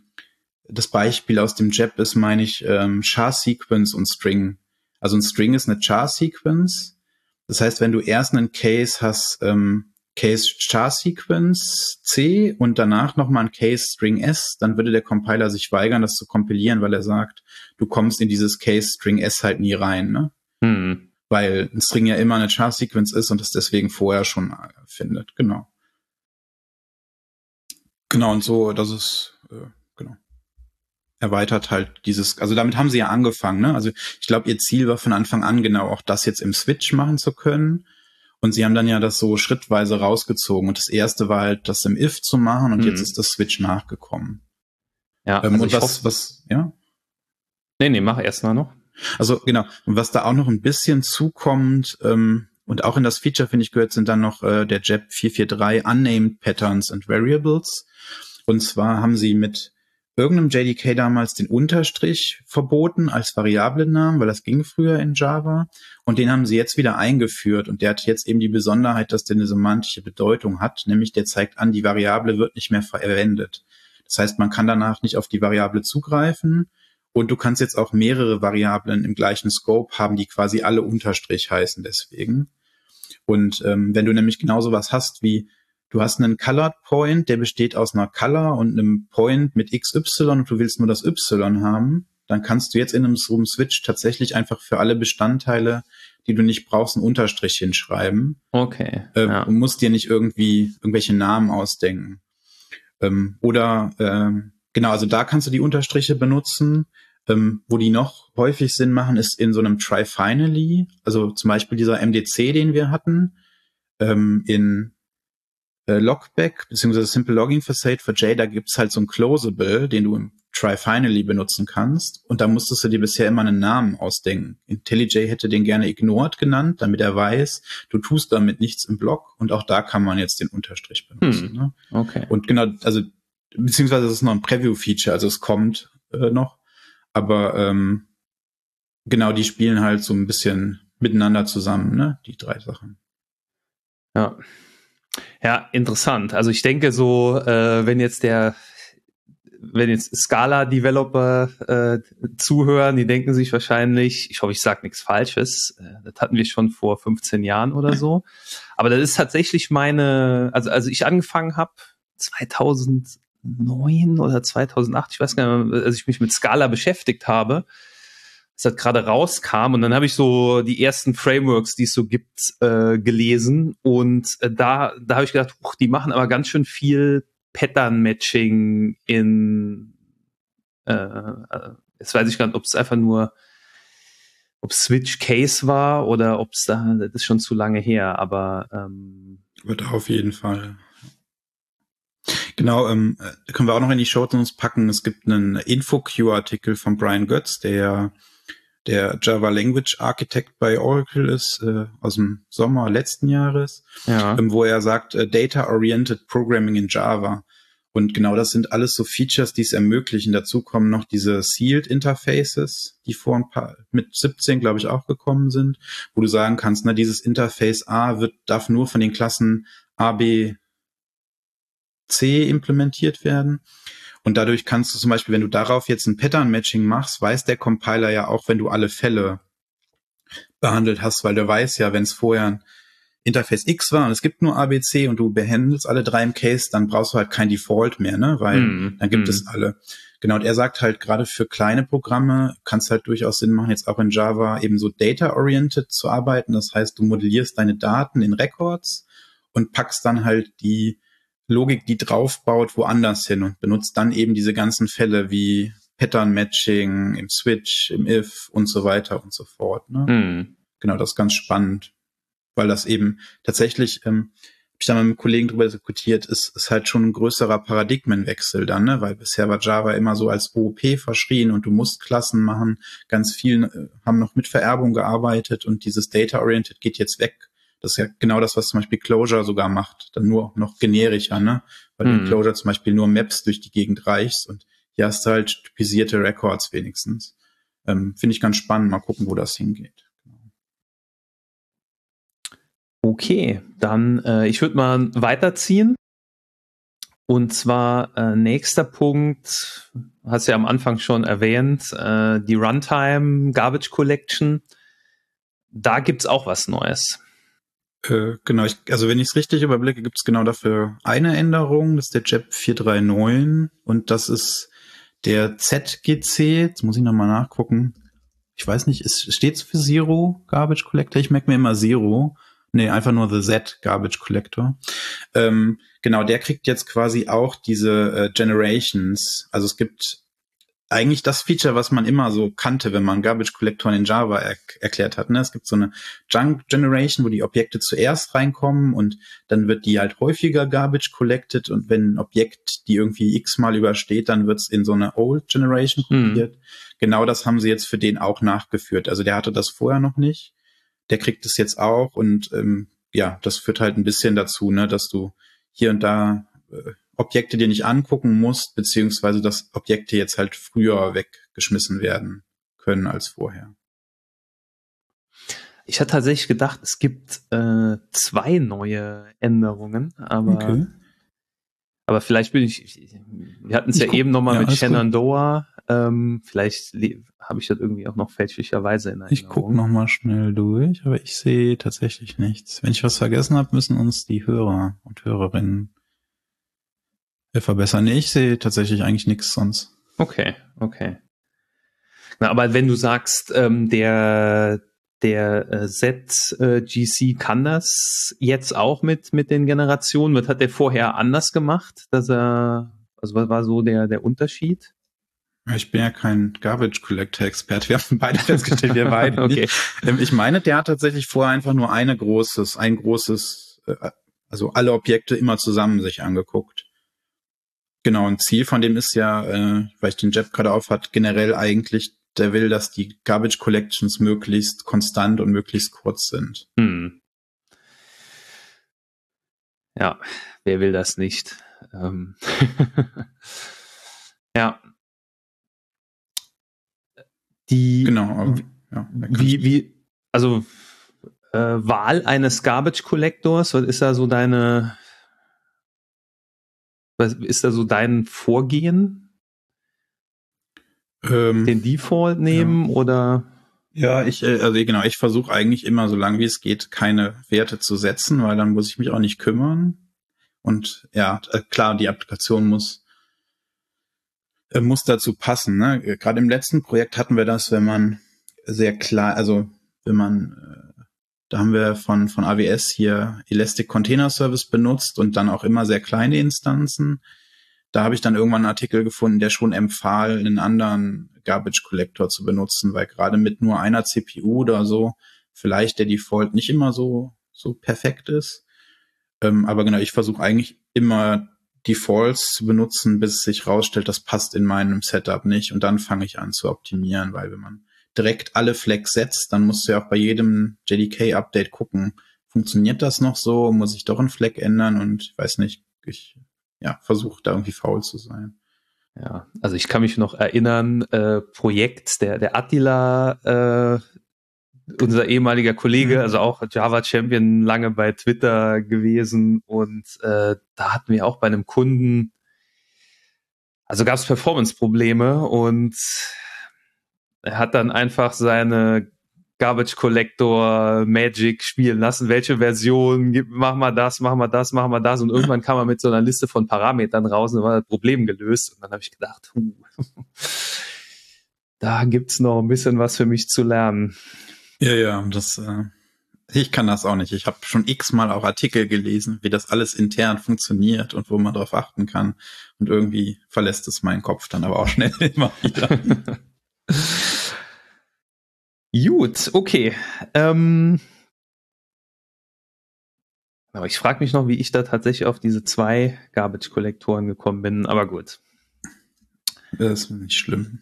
das Beispiel aus dem JEP ist, meine ich, ähm, Char-Sequence und String. Also ein String ist eine Char-Sequence. Das heißt, wenn du erst einen Case hast, ähm, Case Char Sequence C und danach nochmal ein Case String S, dann würde der Compiler sich weigern, das zu kompilieren, weil er sagt, du kommst in dieses Case String S halt nie rein, ne? Hm. Weil ein String ja immer eine Char Sequence ist und es deswegen vorher schon äh, findet, genau. Genau, und so, das ist, äh. Erweitert halt dieses, also damit haben sie ja angefangen, ne? Also ich glaube, ihr Ziel war von Anfang an genau auch das jetzt im Switch machen zu können und sie haben dann ja das so schrittweise rausgezogen. Und das erste war halt, das im If zu machen und mhm. jetzt ist das Switch nachgekommen. Ja, ähm, also und was, was, ja? Nee, nee, mach erst mal noch. Also genau, und was da auch noch ein bisschen zukommt, ähm, und auch in das Feature, finde ich, gehört, sind dann noch äh, der JEP 443 Unnamed Patterns and Variables. Und zwar haben sie mit irgendeinem JDK damals den Unterstrich verboten als Variablennamen, weil das ging früher in Java. Und den haben sie jetzt wieder eingeführt. Und der hat jetzt eben die Besonderheit, dass der eine semantische Bedeutung hat, nämlich der zeigt an, die Variable wird nicht mehr verwendet. Das heißt, man kann danach nicht auf die Variable zugreifen. Und du kannst jetzt auch mehrere Variablen im gleichen Scope haben, die quasi alle Unterstrich heißen deswegen. Und ähm, wenn du nämlich genauso was hast wie du hast einen Colored Point, der besteht aus einer Color und einem Point mit XY und du willst nur das Y haben, dann kannst du jetzt in einem Zoom Switch tatsächlich einfach für alle Bestandteile, die du nicht brauchst, einen Unterstrich hinschreiben. Okay. Äh, ja. Und musst dir nicht irgendwie irgendwelche Namen ausdenken. Ähm, oder ähm, genau, also da kannst du die Unterstriche benutzen. Ähm, wo die noch häufig Sinn machen, ist in so einem Try-Finally, also zum Beispiel dieser MDC, den wir hatten, ähm, in äh, Logback beziehungsweise Simple Logging Facade für J, da gibt's halt so ein Closable, den du im Try Finally benutzen kannst. Und da musstest du dir bisher immer einen Namen ausdenken. IntelliJ hätte den gerne ignored genannt, damit er weiß, du tust damit nichts im Block. Und auch da kann man jetzt den Unterstrich benutzen. Hm. Ne? Okay. Und genau, also beziehungsweise es ist noch ein Preview-Feature, also es kommt äh, noch. Aber ähm, genau, die spielen halt so ein bisschen miteinander zusammen, ne? Die drei Sachen. Ja. Ja, interessant. Also ich denke so, äh, wenn jetzt der, wenn jetzt Scala-Developer äh, zuhören, die denken sich wahrscheinlich, ich hoffe, ich sage nichts Falsches, äh, das hatten wir schon vor 15 Jahren oder so. Aber das ist tatsächlich meine, also als ich angefangen habe, 2009 oder 2008, ich weiß gar nicht, als ich mich mit Scala beschäftigt habe, es halt gerade rauskam und dann habe ich so die ersten Frameworks, die es so gibt, äh, gelesen und äh, da da habe ich gedacht, uch, die machen aber ganz schön viel Pattern Matching in äh, äh, jetzt weiß ich gar nicht, ob es einfach nur ob Switch Case war oder ob es da das ist schon zu lange her, aber ähm, wird auf jeden Fall Genau, ähm, können wir auch noch in die Show packen. Es gibt einen InfoQ-Artikel von Brian Götz, der der Java Language Architect bei Oracle ist, äh, aus dem Sommer letzten Jahres, ja. ähm, wo er sagt, äh, Data-Oriented Programming in Java. Und genau das sind alles so Features, die es ermöglichen. Dazu kommen noch diese Sealed Interfaces, die vor ein paar, mit 17, glaube ich, auch gekommen sind, wo du sagen kannst, na, dieses Interface A wird, darf nur von den Klassen A, B, C implementiert werden. Und dadurch kannst du zum Beispiel, wenn du darauf jetzt ein Pattern-Matching machst, weiß der Compiler ja auch, wenn du alle Fälle behandelt hast, weil der weiß ja, wenn es vorher ein Interface X war und es gibt nur ABC und du behandelst alle drei im Case, dann brauchst du halt kein Default mehr, ne? Weil mm, dann gibt mm. es alle. Genau, und er sagt halt, gerade für kleine Programme kann es halt durchaus Sinn machen, jetzt auch in Java eben so data-oriented zu arbeiten. Das heißt, du modellierst deine Daten in Records und packst dann halt die Logik, die draufbaut, woanders hin und benutzt dann eben diese ganzen Fälle wie Pattern Matching im Switch, im If und so weiter und so fort. Ne? Mhm. Genau, das ist ganz spannend, weil das eben tatsächlich, ähm, hab ich da mal mit einem Kollegen drüber diskutiert, ist, ist halt schon ein größerer Paradigmenwechsel dann, ne? weil bisher war Java immer so als OOP verschrien und du musst Klassen machen. Ganz vielen äh, haben noch mit Vererbung gearbeitet und dieses Data-Oriented geht jetzt weg das ist ja genau das, was zum Beispiel Clojure sogar macht. Dann nur noch generischer, ne? Weil mhm. du in Clojure zum Beispiel nur Maps durch die Gegend reichst und hier hast du halt typisierte Records wenigstens. Ähm, Finde ich ganz spannend. Mal gucken, wo das hingeht. Okay, dann äh, ich würde mal weiterziehen. Und zwar äh, nächster Punkt, hast du ja am Anfang schon erwähnt, äh, die Runtime Garbage Collection. Da gibt's auch was Neues. Äh, genau, ich, also wenn ich es richtig überblicke, gibt's genau dafür eine Änderung, das ist der JEP 439 und das ist der ZGC, jetzt muss ich nochmal nachgucken. Ich weiß nicht, ist, steht's für Zero Garbage Collector? Ich merke mir immer Zero. Nee, einfach nur The Z Garbage Collector. Ähm, genau, der kriegt jetzt quasi auch diese äh, Generations. Also es gibt eigentlich das Feature, was man immer so kannte, wenn man Garbage Collector in Java er erklärt hat. Ne? Es gibt so eine Junk Generation, wo die Objekte zuerst reinkommen und dann wird die halt häufiger Garbage collected und wenn ein Objekt die irgendwie x-mal übersteht, dann wird es in so eine Old Generation kopiert. Mhm. Genau das haben sie jetzt für den auch nachgeführt. Also der hatte das vorher noch nicht. Der kriegt es jetzt auch und ähm, ja, das führt halt ein bisschen dazu, ne, dass du hier und da äh, Objekte dir nicht angucken musst, beziehungsweise dass Objekte jetzt halt früher weggeschmissen werden können als vorher. Ich hatte tatsächlich gedacht, es gibt äh, zwei neue Änderungen, aber okay. aber vielleicht bin ich. Wir hatten es ja eben nochmal ja, mit Shenandoah. Ähm, vielleicht habe ich das irgendwie auch noch fälschlicherweise in Erinnerung. Ich gucke nochmal schnell durch, aber ich sehe tatsächlich nichts. Wenn ich was vergessen habe, müssen uns die Hörer und Hörerinnen verbessern. Nee, ich sehe tatsächlich eigentlich nichts sonst. Okay, okay. Na, aber wenn du sagst, ähm, der der äh, ZGC äh, kann das jetzt auch mit mit den Generationen. Was hat der vorher anders gemacht, dass er also was war so der der Unterschied? Ich bin ja kein Garbage Collector Expert. Wir haben beide festgestellt, wir beide. okay. Ähm, ich meine, der hat tatsächlich vorher einfach nur eine großes, ein großes, äh, also alle Objekte immer zusammen sich angeguckt. Genau, ein Ziel von dem ist ja, äh, weil ich den Jeff gerade auf hat, generell eigentlich, der will, dass die Garbage Collections möglichst konstant und möglichst kurz sind. Hm. Ja, wer will das nicht? Ähm ja. Die, genau, ja, wie, wie, also äh, Wahl eines Garbage Collectors, was ist da so deine was ist da so dein Vorgehen? Ähm, Den Default nehmen ja. oder? Ja, ich, äh, also genau, ich versuche eigentlich immer, so lange wie es geht, keine Werte zu setzen, weil dann muss ich mich auch nicht kümmern. Und ja, äh, klar, die Applikation muss äh, muss dazu passen. Ne? Gerade im letzten Projekt hatten wir das, wenn man sehr klar, also wenn man da haben wir von, von AWS hier Elastic Container Service benutzt und dann auch immer sehr kleine Instanzen. Da habe ich dann irgendwann einen Artikel gefunden, der schon empfahl, einen anderen Garbage Collector zu benutzen, weil gerade mit nur einer CPU oder so vielleicht der Default nicht immer so, so perfekt ist. Ähm, aber genau, ich versuche eigentlich immer Defaults zu benutzen, bis es sich rausstellt, das passt in meinem Setup nicht. Und dann fange ich an zu optimieren, weil wenn man direkt alle Flags setzt, dann musst du ja auch bei jedem JDK-Update gucken, funktioniert das noch so? Muss ich doch einen Flag ändern? Und ich weiß nicht, ich ja, versuche da irgendwie faul zu sein. Ja, also ich kann mich noch erinnern, äh, Projekt, der, der Attila, äh, unser ehemaliger Kollege, mhm. also auch Java Champion, lange bei Twitter gewesen und äh, da hatten wir auch bei einem Kunden, also gab es Performance-Probleme und er hat dann einfach seine Garbage Collector Magic spielen lassen. Welche Version? Mach mal das, mach mal das, mach mal das. Und irgendwann kam er mit so einer Liste von Parametern raus und dann war das Problem gelöst. Und dann habe ich gedacht, huh, da gibt's noch ein bisschen was für mich zu lernen. Ja, ja, das, äh, ich kann das auch nicht. Ich habe schon x-mal auch Artikel gelesen, wie das alles intern funktioniert und wo man drauf achten kann. Und irgendwie verlässt es meinen Kopf dann aber auch schnell immer wieder. Gut, okay. Ähm, aber ich frage mich noch, wie ich da tatsächlich auf diese zwei Garbage-Kollektoren gekommen bin, aber gut. Das ist nicht schlimm.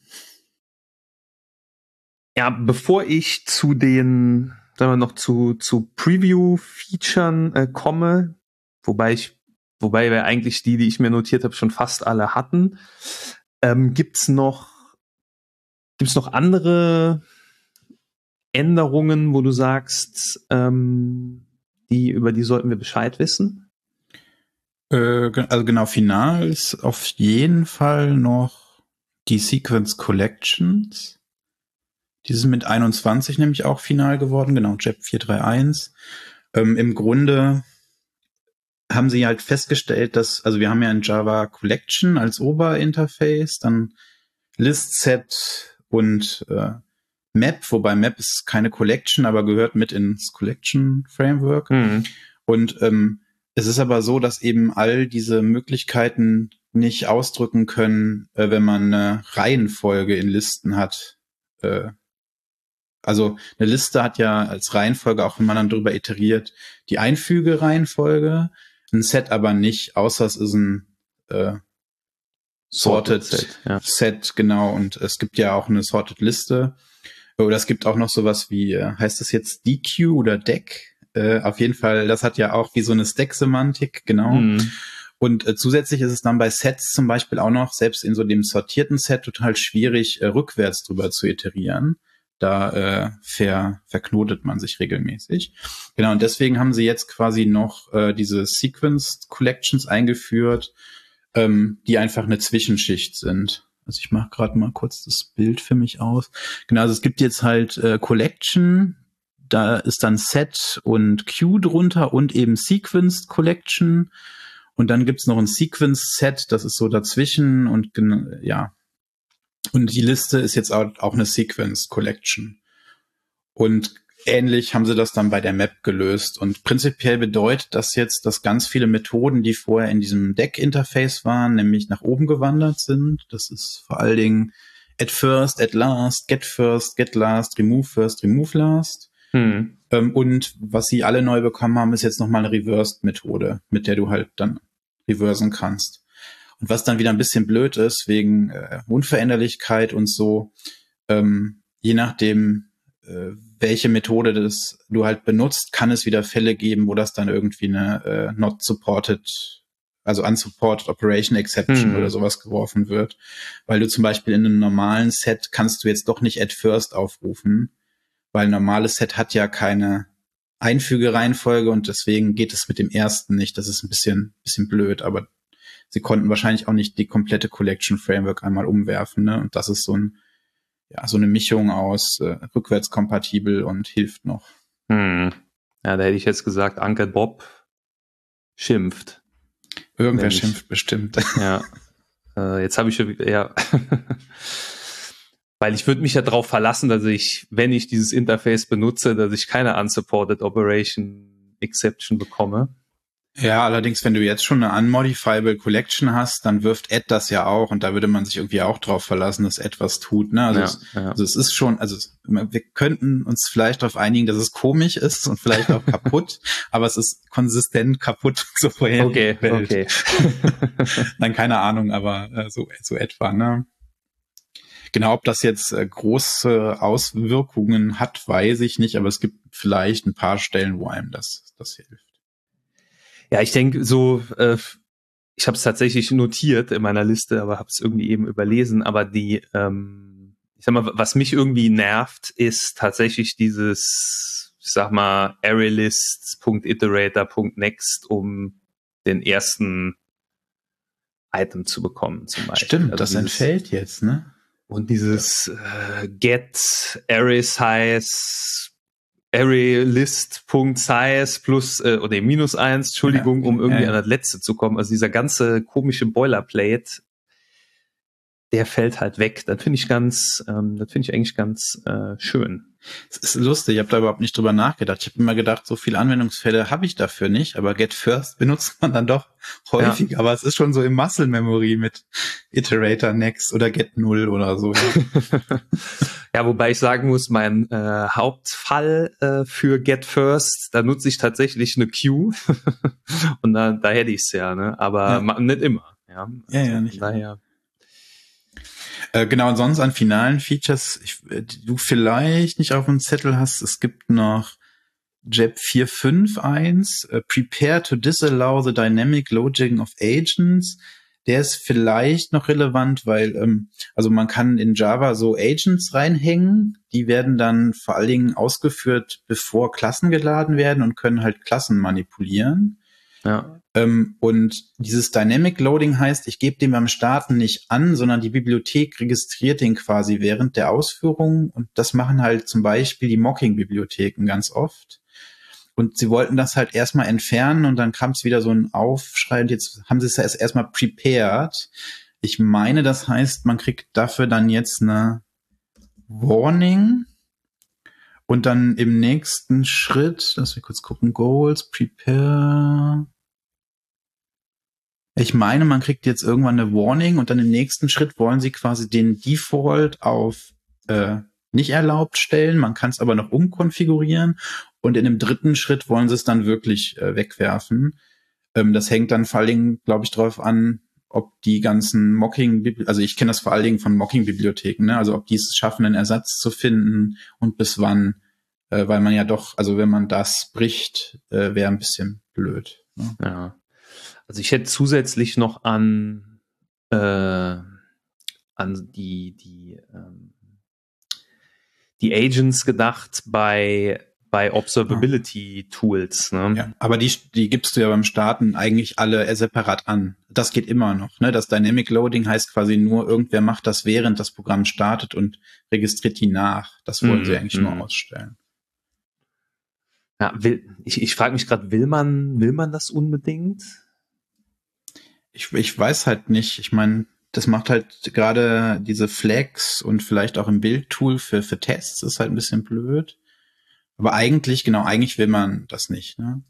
Ja, bevor ich zu den, sagen wir noch, zu, zu Preview-Featuren äh, komme, wobei ich, wobei wir eigentlich die, die ich mir notiert habe, schon fast alle hatten, ähm, gibt's noch Gibt es noch andere Änderungen, wo du sagst, ähm, die, über die sollten wir Bescheid wissen? Äh, also genau, final ist auf jeden Fall noch die Sequence Collections. Die sind mit 21 nämlich auch final geworden, genau, JEP 431. Ähm, Im Grunde haben sie halt festgestellt, dass, also wir haben ja ein Java Collection als Oberinterface, dann List Set und äh, Map, wobei Map ist keine Collection, aber gehört mit ins Collection Framework. Mhm. Und ähm, es ist aber so, dass eben all diese Möglichkeiten nicht ausdrücken können, äh, wenn man eine Reihenfolge in Listen hat. Äh, also eine Liste hat ja als Reihenfolge, auch wenn man dann drüber iteriert, die Einfügereihenfolge, ein Set aber nicht, außer es ist ein äh, Sorted, Set, ja. Set, genau. Und es gibt ja auch eine Sorted Liste. Oder es gibt auch noch sowas wie, äh, heißt das jetzt DQ oder Deck? Äh, auf jeden Fall, das hat ja auch wie so eine Stack-Semantik, genau. Mhm. Und äh, zusätzlich ist es dann bei Sets zum Beispiel auch noch, selbst in so dem sortierten Set, total schwierig, äh, rückwärts drüber zu iterieren. Da äh, ver, verknotet man sich regelmäßig. Genau, und deswegen haben sie jetzt quasi noch äh, diese Sequence Collections eingeführt, ähm, die einfach eine Zwischenschicht sind. Also ich mache gerade mal kurz das Bild für mich aus. Genau, also es gibt jetzt halt äh, Collection, da ist dann Set und Queue drunter und eben Sequenced Collection. Und dann gibt's noch ein Sequence Set, das ist so dazwischen und ja. Und die Liste ist jetzt auch, auch eine Sequence Collection. Und ähnlich haben sie das dann bei der Map gelöst. Und prinzipiell bedeutet das jetzt, dass ganz viele Methoden, die vorher in diesem Deck-Interface waren, nämlich nach oben gewandert sind. Das ist vor allen Dingen at first, at last, get first, get last, remove first, remove last. Hm. Ähm, und was sie alle neu bekommen haben, ist jetzt nochmal eine Reversed-Methode, mit der du halt dann reversen kannst. Und was dann wieder ein bisschen blöd ist, wegen äh, Unveränderlichkeit und so, ähm, je nachdem, welche Methode das du halt benutzt, kann es wieder Fälle geben, wo das dann irgendwie eine äh, not supported, also unsupported Operation Exception mhm. oder sowas geworfen wird. Weil du zum Beispiel in einem normalen Set kannst du jetzt doch nicht at first aufrufen, weil ein normales Set hat ja keine Einfügereihenfolge und deswegen geht es mit dem ersten nicht. Das ist ein bisschen, bisschen blöd, aber sie konnten wahrscheinlich auch nicht die komplette Collection Framework einmal umwerfen, ne? Und das ist so ein ja, so eine Mischung aus äh, rückwärtskompatibel und hilft noch. Hm. Ja, da hätte ich jetzt gesagt, Uncle Bob schimpft. Irgendwer ich, schimpft bestimmt. Ja. Äh, jetzt habe ich ja, weil ich würde mich ja darauf verlassen, dass ich, wenn ich dieses Interface benutze, dass ich keine unsupported Operation Exception bekomme. Ja, allerdings, wenn du jetzt schon eine unmodifiable Collection hast, dann wirft Ed das ja auch und da würde man sich irgendwie auch drauf verlassen, dass Ed was tut. Ne? Also, ja, es, ja. also es ist schon, also es, wir könnten uns vielleicht darauf einigen, dass es komisch ist und vielleicht auch kaputt, aber es ist konsistent kaputt so vorher. Okay, okay. dann keine Ahnung, aber äh, so, so etwa. Ne? Genau, ob das jetzt äh, große Auswirkungen hat, weiß ich nicht, aber es gibt vielleicht ein paar Stellen, wo einem das, das hilft. Ja, ich denke so, äh, ich habe es tatsächlich notiert in meiner Liste, aber habe es irgendwie eben überlesen. Aber die, ähm, ich sag mal, was mich irgendwie nervt, ist tatsächlich dieses, ich sag mal, ArrayLists.iterator.next, um den ersten Item zu bekommen, zum Beispiel. Stimmt, also das dieses, entfällt jetzt, ne? Und dieses äh, Get Array Size ArrayList.size plus äh, oder minus eins, Entschuldigung, ja, um irgendwie ja, ja. an das letzte zu kommen. Also dieser ganze komische Boilerplate, der fällt halt weg. Das finde ich ganz, ähm, das finde ich eigentlich ganz äh, schön. Es ist lustig, ich habe da überhaupt nicht drüber nachgedacht. Ich habe immer gedacht, so viele Anwendungsfälle habe ich dafür nicht, aber Get First benutzt man dann doch häufig. Ja. Aber es ist schon so im Muscle Memory mit Iterator Next oder Get Null oder so. Ja, ja wobei ich sagen muss, mein äh, Hauptfall äh, für Get First, da nutze ich tatsächlich eine Queue und da, da hätte ich es ja, ne? aber ja. nicht immer. Ja, also ja, ja, nicht. Daher äh, genau, und sonst an finalen Features, ich, äh, du vielleicht nicht auf dem Zettel hast, es gibt noch JEP 451, uh, Prepare to disallow the dynamic loading of agents. Der ist vielleicht noch relevant, weil ähm, also man kann in Java so Agents reinhängen, die werden dann vor allen Dingen ausgeführt, bevor Klassen geladen werden und können halt Klassen manipulieren. Ja. Ähm, und dieses Dynamic Loading heißt, ich gebe den beim Starten nicht an, sondern die Bibliothek registriert den quasi während der Ausführung. Und das machen halt zum Beispiel die Mocking-Bibliotheken ganz oft. Und sie wollten das halt erstmal entfernen und dann kam es wieder so ein Aufschrei und jetzt haben sie es ja erst erstmal prepared. Ich meine, das heißt, man kriegt dafür dann jetzt eine Warning und dann im nächsten Schritt, lass mich kurz gucken, Goals, Prepare. Ich meine, man kriegt jetzt irgendwann eine Warning und dann im nächsten Schritt wollen sie quasi den Default auf äh, nicht erlaubt stellen. Man kann es aber noch umkonfigurieren und in dem dritten Schritt wollen sie es dann wirklich äh, wegwerfen. Ähm, das hängt dann vor allen Dingen, glaube ich, darauf an, ob die ganzen Mocking, also ich kenne das vor allen Dingen von Mocking-Bibliotheken, ne? also ob die es schaffen, einen Ersatz zu finden und bis wann, äh, weil man ja doch, also wenn man das bricht, äh, wäre ein bisschen blöd. Ne? Ja. Also ich hätte zusätzlich noch an, äh, an die, die, ähm, die Agents gedacht bei bei Observability Tools. Ne? Ja, aber die, die gibst du ja beim Starten eigentlich alle separat an. Das geht immer noch. Ne? Das Dynamic Loading heißt quasi nur, irgendwer macht das während das Programm startet und registriert die nach. Das wollen mm, sie eigentlich mm. nur mhm. ausstellen. Ja, will, ich, ich frage mich gerade, will man, will man das unbedingt? Ich, ich weiß halt nicht. Ich meine, das macht halt gerade diese Flags und vielleicht auch im Bildtool für, für Tests ist halt ein bisschen blöd. Aber eigentlich, genau, eigentlich will man das nicht. Ne?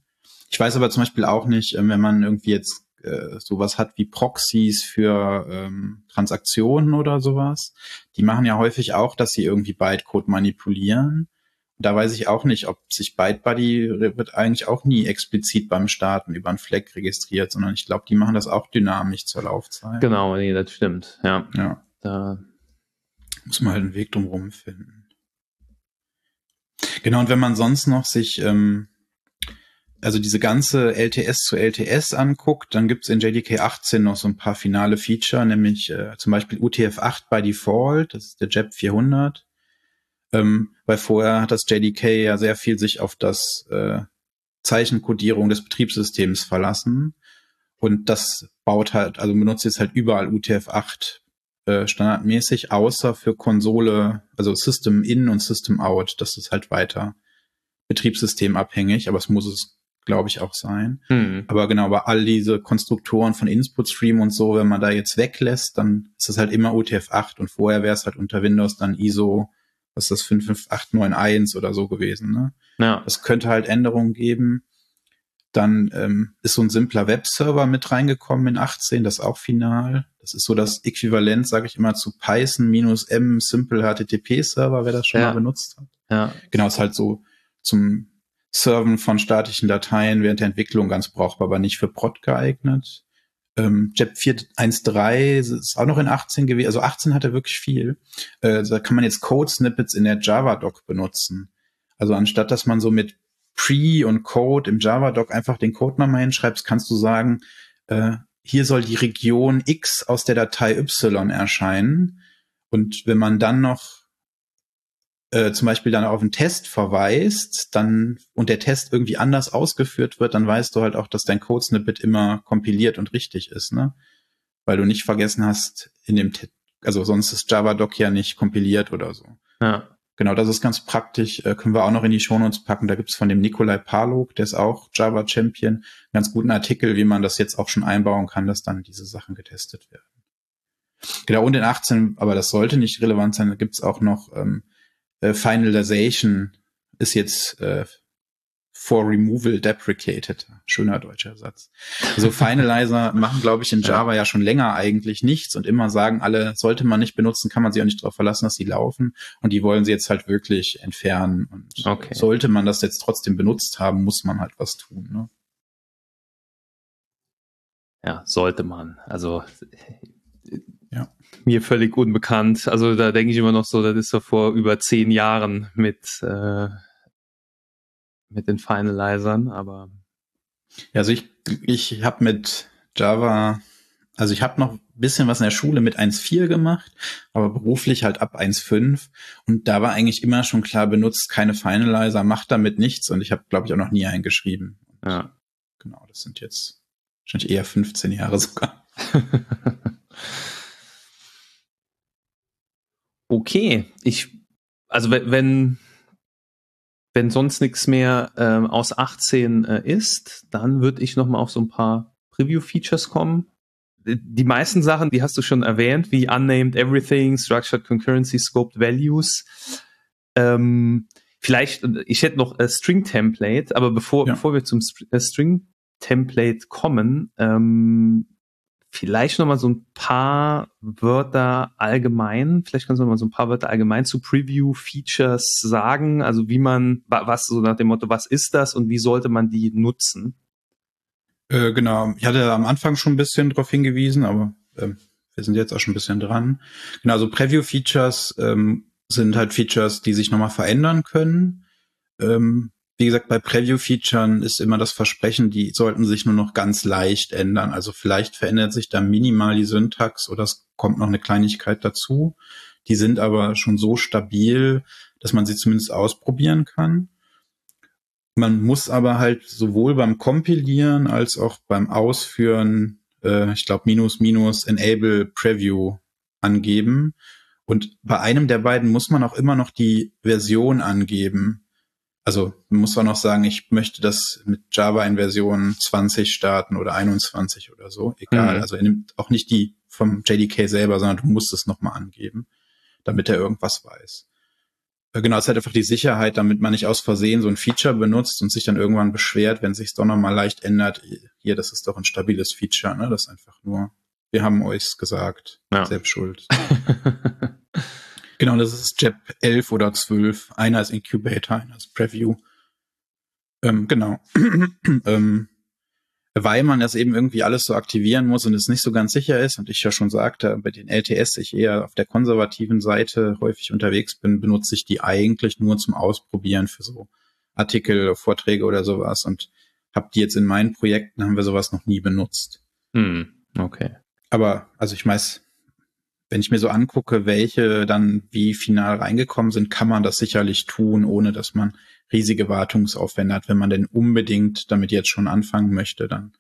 Ich weiß aber zum Beispiel auch nicht, ähm, wenn man irgendwie jetzt äh, sowas hat wie Proxys für ähm, Transaktionen oder sowas. Die machen ja häufig auch, dass sie irgendwie Bytecode manipulieren da weiß ich auch nicht, ob sich ByteBuddy wird eigentlich auch nie explizit beim Starten über einen Fleck registriert, sondern ich glaube, die machen das auch dynamisch zur Laufzeit. Genau, nee, das stimmt. Ja. ja. Da muss man halt einen Weg drumherum finden. Genau, und wenn man sonst noch sich ähm, also diese ganze LTS zu LTS anguckt, dann gibt's in JDK 18 noch so ein paar finale Feature, nämlich äh, zum Beispiel UTF-8 by Default, das ist der JEP 400. Ähm, weil vorher hat das JDK ja sehr viel sich auf das äh, Zeichenkodierung des Betriebssystems verlassen. Und das baut halt, also benutzt jetzt halt überall UTF-8 äh, standardmäßig, außer für Konsole, also System In und System Out. Das ist halt weiter betriebssystemabhängig, aber es muss es, glaube ich, auch sein. Mhm. Aber genau, aber all diese Konstruktoren von Input Stream und so, wenn man da jetzt weglässt, dann ist es halt immer UTF-8 und vorher wäre es halt unter Windows dann ISO was ist das 55891 oder so gewesen. Ne? Ja. Es könnte halt Änderungen geben. Dann ähm, ist so ein simpler Webserver mit reingekommen in 18, das auch final. Das ist so das Äquivalent, sage ich immer, zu Python minus M Simple HTTP Server, wer das schon ja. mal benutzt hat. Ja. Genau, ist halt so zum Serven von statischen Dateien während der Entwicklung ganz brauchbar, aber nicht für Prod geeignet. Ähm, JEP 413 ist auch noch in 18 gewesen. Also 18 hat er wirklich viel. Äh, da kann man jetzt Code-Snippets in der Java-Doc benutzen. Also anstatt, dass man so mit Pre und Code im Java-Doc einfach den Code nochmal hinschreibst, kannst du sagen, äh, hier soll die Region X aus der Datei Y erscheinen. Und wenn man dann noch äh, zum Beispiel dann auf einen Test verweist, dann und der Test irgendwie anders ausgeführt wird, dann weißt du halt auch, dass dein Code-Snippet immer kompiliert und richtig ist, ne? Weil du nicht vergessen hast, in dem, Te also sonst ist JavaDoc ja nicht kompiliert oder so. Ja. Genau, das ist ganz praktisch. Äh, können wir auch noch in die Shownotes packen. Da gibt's von dem Nikolai Palog, der ist auch Java Champion, einen ganz guten Artikel, wie man das jetzt auch schon einbauen kann, dass dann diese Sachen getestet werden. Genau, und in 18, aber das sollte nicht relevant sein, da gibt's auch noch ähm, äh, Finalization ist jetzt äh, for removal deprecated. Schöner deutscher Satz. Also Finalizer machen, glaube ich, in Java ja. schon länger eigentlich nichts und immer sagen alle, sollte man nicht benutzen, kann man sich auch nicht darauf verlassen, dass sie laufen. Und die wollen sie jetzt halt wirklich entfernen. Und okay. sollte man das jetzt trotzdem benutzt haben, muss man halt was tun. Ne? Ja, sollte man. Also ja. mir völlig unbekannt. Also da denke ich immer noch so, das ist so vor über zehn Jahren mit, äh, mit den Finalizern, aber. Ja, also ich, ich habe mit Java, also ich habe noch ein bisschen was in der Schule mit 1.4 gemacht, aber beruflich halt ab 1.5 und da war eigentlich immer schon klar, benutzt keine Finalizer, macht damit nichts und ich habe, glaube ich, auch noch nie eingeschrieben. Ja. Genau, Das sind jetzt wahrscheinlich eher 15 Jahre sogar. okay, ich, also wenn, wenn sonst nichts mehr ähm, aus 18 äh, ist, dann würde ich noch mal auf so ein paar Preview-Features kommen. Die meisten Sachen, die hast du schon erwähnt, wie Unnamed Everything, Structured Concurrency, Scoped Values. Ähm, vielleicht, ich hätte noch ein String Template, aber bevor, ja. bevor wir zum äh, String Template kommen, ähm, vielleicht noch mal so ein paar Wörter allgemein, vielleicht kannst du noch mal so ein paar Wörter allgemein zu Preview Features sagen, also wie man, was so nach dem Motto, was ist das und wie sollte man die nutzen? Äh, genau, ich hatte am Anfang schon ein bisschen darauf hingewiesen, aber äh, wir sind jetzt auch schon ein bisschen dran. Genau, also Preview Features ähm, sind halt Features, die sich nochmal verändern können. Ähm, wie gesagt, bei Preview-Featuren ist immer das Versprechen, die sollten sich nur noch ganz leicht ändern. Also vielleicht verändert sich da minimal die Syntax oder es kommt noch eine Kleinigkeit dazu. Die sind aber schon so stabil, dass man sie zumindest ausprobieren kann. Man muss aber halt sowohl beim Kompilieren als auch beim Ausführen, äh, ich glaube, minus minus enable Preview angeben. Und bei einem der beiden muss man auch immer noch die Version angeben also man muss auch noch sagen, ich möchte das mit Java in Version 20 starten oder 21 oder so. Egal. Mhm. Also er nimmt auch nicht die vom JDK selber, sondern du musst es nochmal angeben, damit er irgendwas weiß. Genau, es halt einfach die Sicherheit, damit man nicht aus Versehen so ein Feature benutzt und sich dann irgendwann beschwert, wenn sich doch nochmal leicht ändert. Hier, das ist doch ein stabiles Feature, ne? Das ist einfach nur, wir haben euch's gesagt, ja. selbst schuld. Genau, das ist JEP 11 oder 12. Einer ist Incubator, einer ist Preview. Ähm, genau. ähm, weil man das eben irgendwie alles so aktivieren muss und es nicht so ganz sicher ist und ich ja schon sagte, bei den LTS ich eher auf der konservativen Seite häufig unterwegs bin, benutze ich die eigentlich nur zum Ausprobieren für so Artikel, Vorträge oder sowas und habe die jetzt in meinen Projekten, haben wir sowas noch nie benutzt. Hm, okay. Aber, also ich weiß, wenn ich mir so angucke, welche dann wie final reingekommen sind, kann man das sicherlich tun, ohne dass man riesige Wartungsaufwände hat. Wenn man denn unbedingt damit jetzt schon anfangen möchte, dann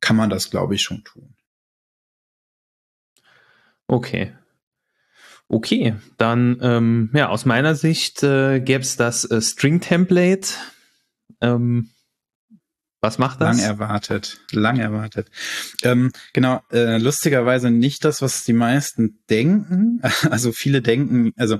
kann man das, glaube ich, schon tun. Okay. Okay, dann ähm, ja, aus meiner Sicht äh, gäbe es das äh, String-Template. Ähm, was macht das? Lang erwartet, lang erwartet. Ähm, genau, äh, lustigerweise nicht das, was die meisten denken. Also viele denken, also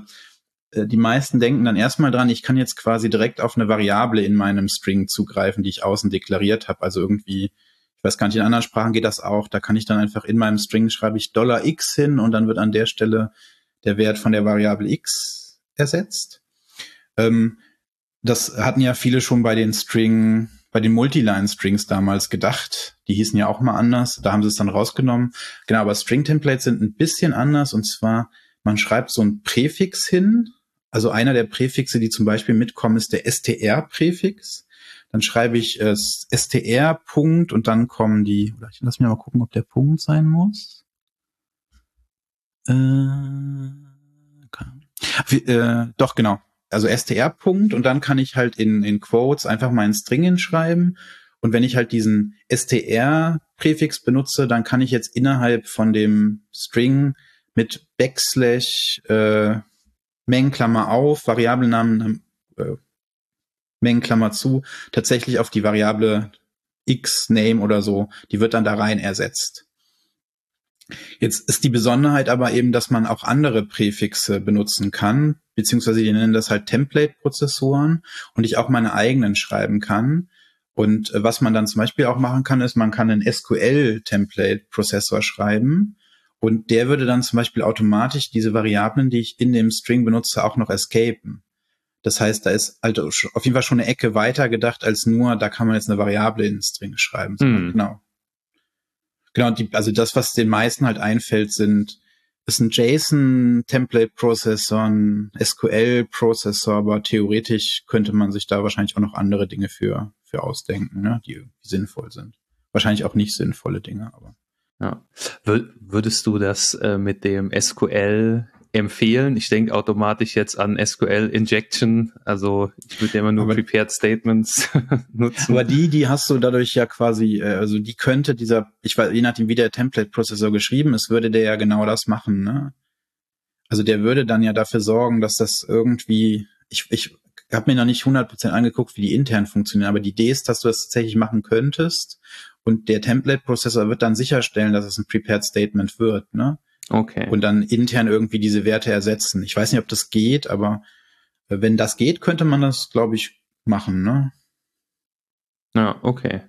äh, die meisten denken dann erstmal dran, ich kann jetzt quasi direkt auf eine Variable in meinem String zugreifen, die ich außen deklariert habe. Also irgendwie, ich weiß gar nicht, in anderen Sprachen geht das auch. Da kann ich dann einfach in meinem String schreibe ich Dollar $x hin und dann wird an der Stelle der Wert von der Variable x ersetzt. Ähm, das hatten ja viele schon bei den String bei den Multiline-Strings damals gedacht. Die hießen ja auch mal anders. Da haben sie es dann rausgenommen. Genau, aber String-Templates sind ein bisschen anders. Und zwar, man schreibt so ein Präfix hin. Also einer der Präfixe, die zum Beispiel mitkommen, ist der str-Präfix. Dann schreibe ich äh, str-Punkt und dann kommen die, ich lass mich mal gucken, ob der Punkt sein muss. Äh, wie, äh, doch, genau also str-Punkt und dann kann ich halt in, in Quotes einfach meinen String hinschreiben. Und wenn ich halt diesen str-Präfix benutze, dann kann ich jetzt innerhalb von dem String mit Backslash äh, Mengenklammer auf, Variablennamen äh, Mengenklammer zu, tatsächlich auf die Variable x Name oder so, die wird dann da rein ersetzt. Jetzt ist die Besonderheit aber eben, dass man auch andere Präfixe benutzen kann, beziehungsweise die nennen das halt Template-Prozessoren und ich auch meine eigenen schreiben kann. Und äh, was man dann zum Beispiel auch machen kann, ist, man kann einen SQL-Template-Prozessor schreiben und der würde dann zum Beispiel automatisch diese Variablen, die ich in dem String benutze, auch noch escapen. Das heißt, da ist halt auf jeden Fall schon eine Ecke weiter gedacht als nur, da kann man jetzt eine Variable in den String schreiben. Hm. Genau. Genau, die, also das, was den meisten halt einfällt, sind ist ein JSON-Template-Prozessor, ein SQL-Prozessor, aber theoretisch könnte man sich da wahrscheinlich auch noch andere Dinge für, für ausdenken, ne, die sinnvoll sind. Wahrscheinlich auch nicht sinnvolle Dinge, aber. Ja. Würdest du das äh, mit dem SQL empfehlen. Ich denke automatisch jetzt an SQL Injection. Also ich würde ja immer nur aber, Prepared Statements nutzen. Aber die, die hast du dadurch ja quasi, äh, also die könnte dieser, ich weiß, je nachdem wie der Template-Prozessor geschrieben ist, würde der ja genau das machen, ne? Also der würde dann ja dafür sorgen, dass das irgendwie, ich, ich habe mir noch nicht 100% angeguckt, wie die intern funktionieren, aber die Idee ist, dass du das tatsächlich machen könntest und der Template-Prozessor wird dann sicherstellen, dass es ein Prepared Statement wird, ne? Okay. Und dann intern irgendwie diese Werte ersetzen. Ich weiß nicht, ob das geht, aber wenn das geht, könnte man das, glaube ich, machen, ne? Ja, okay.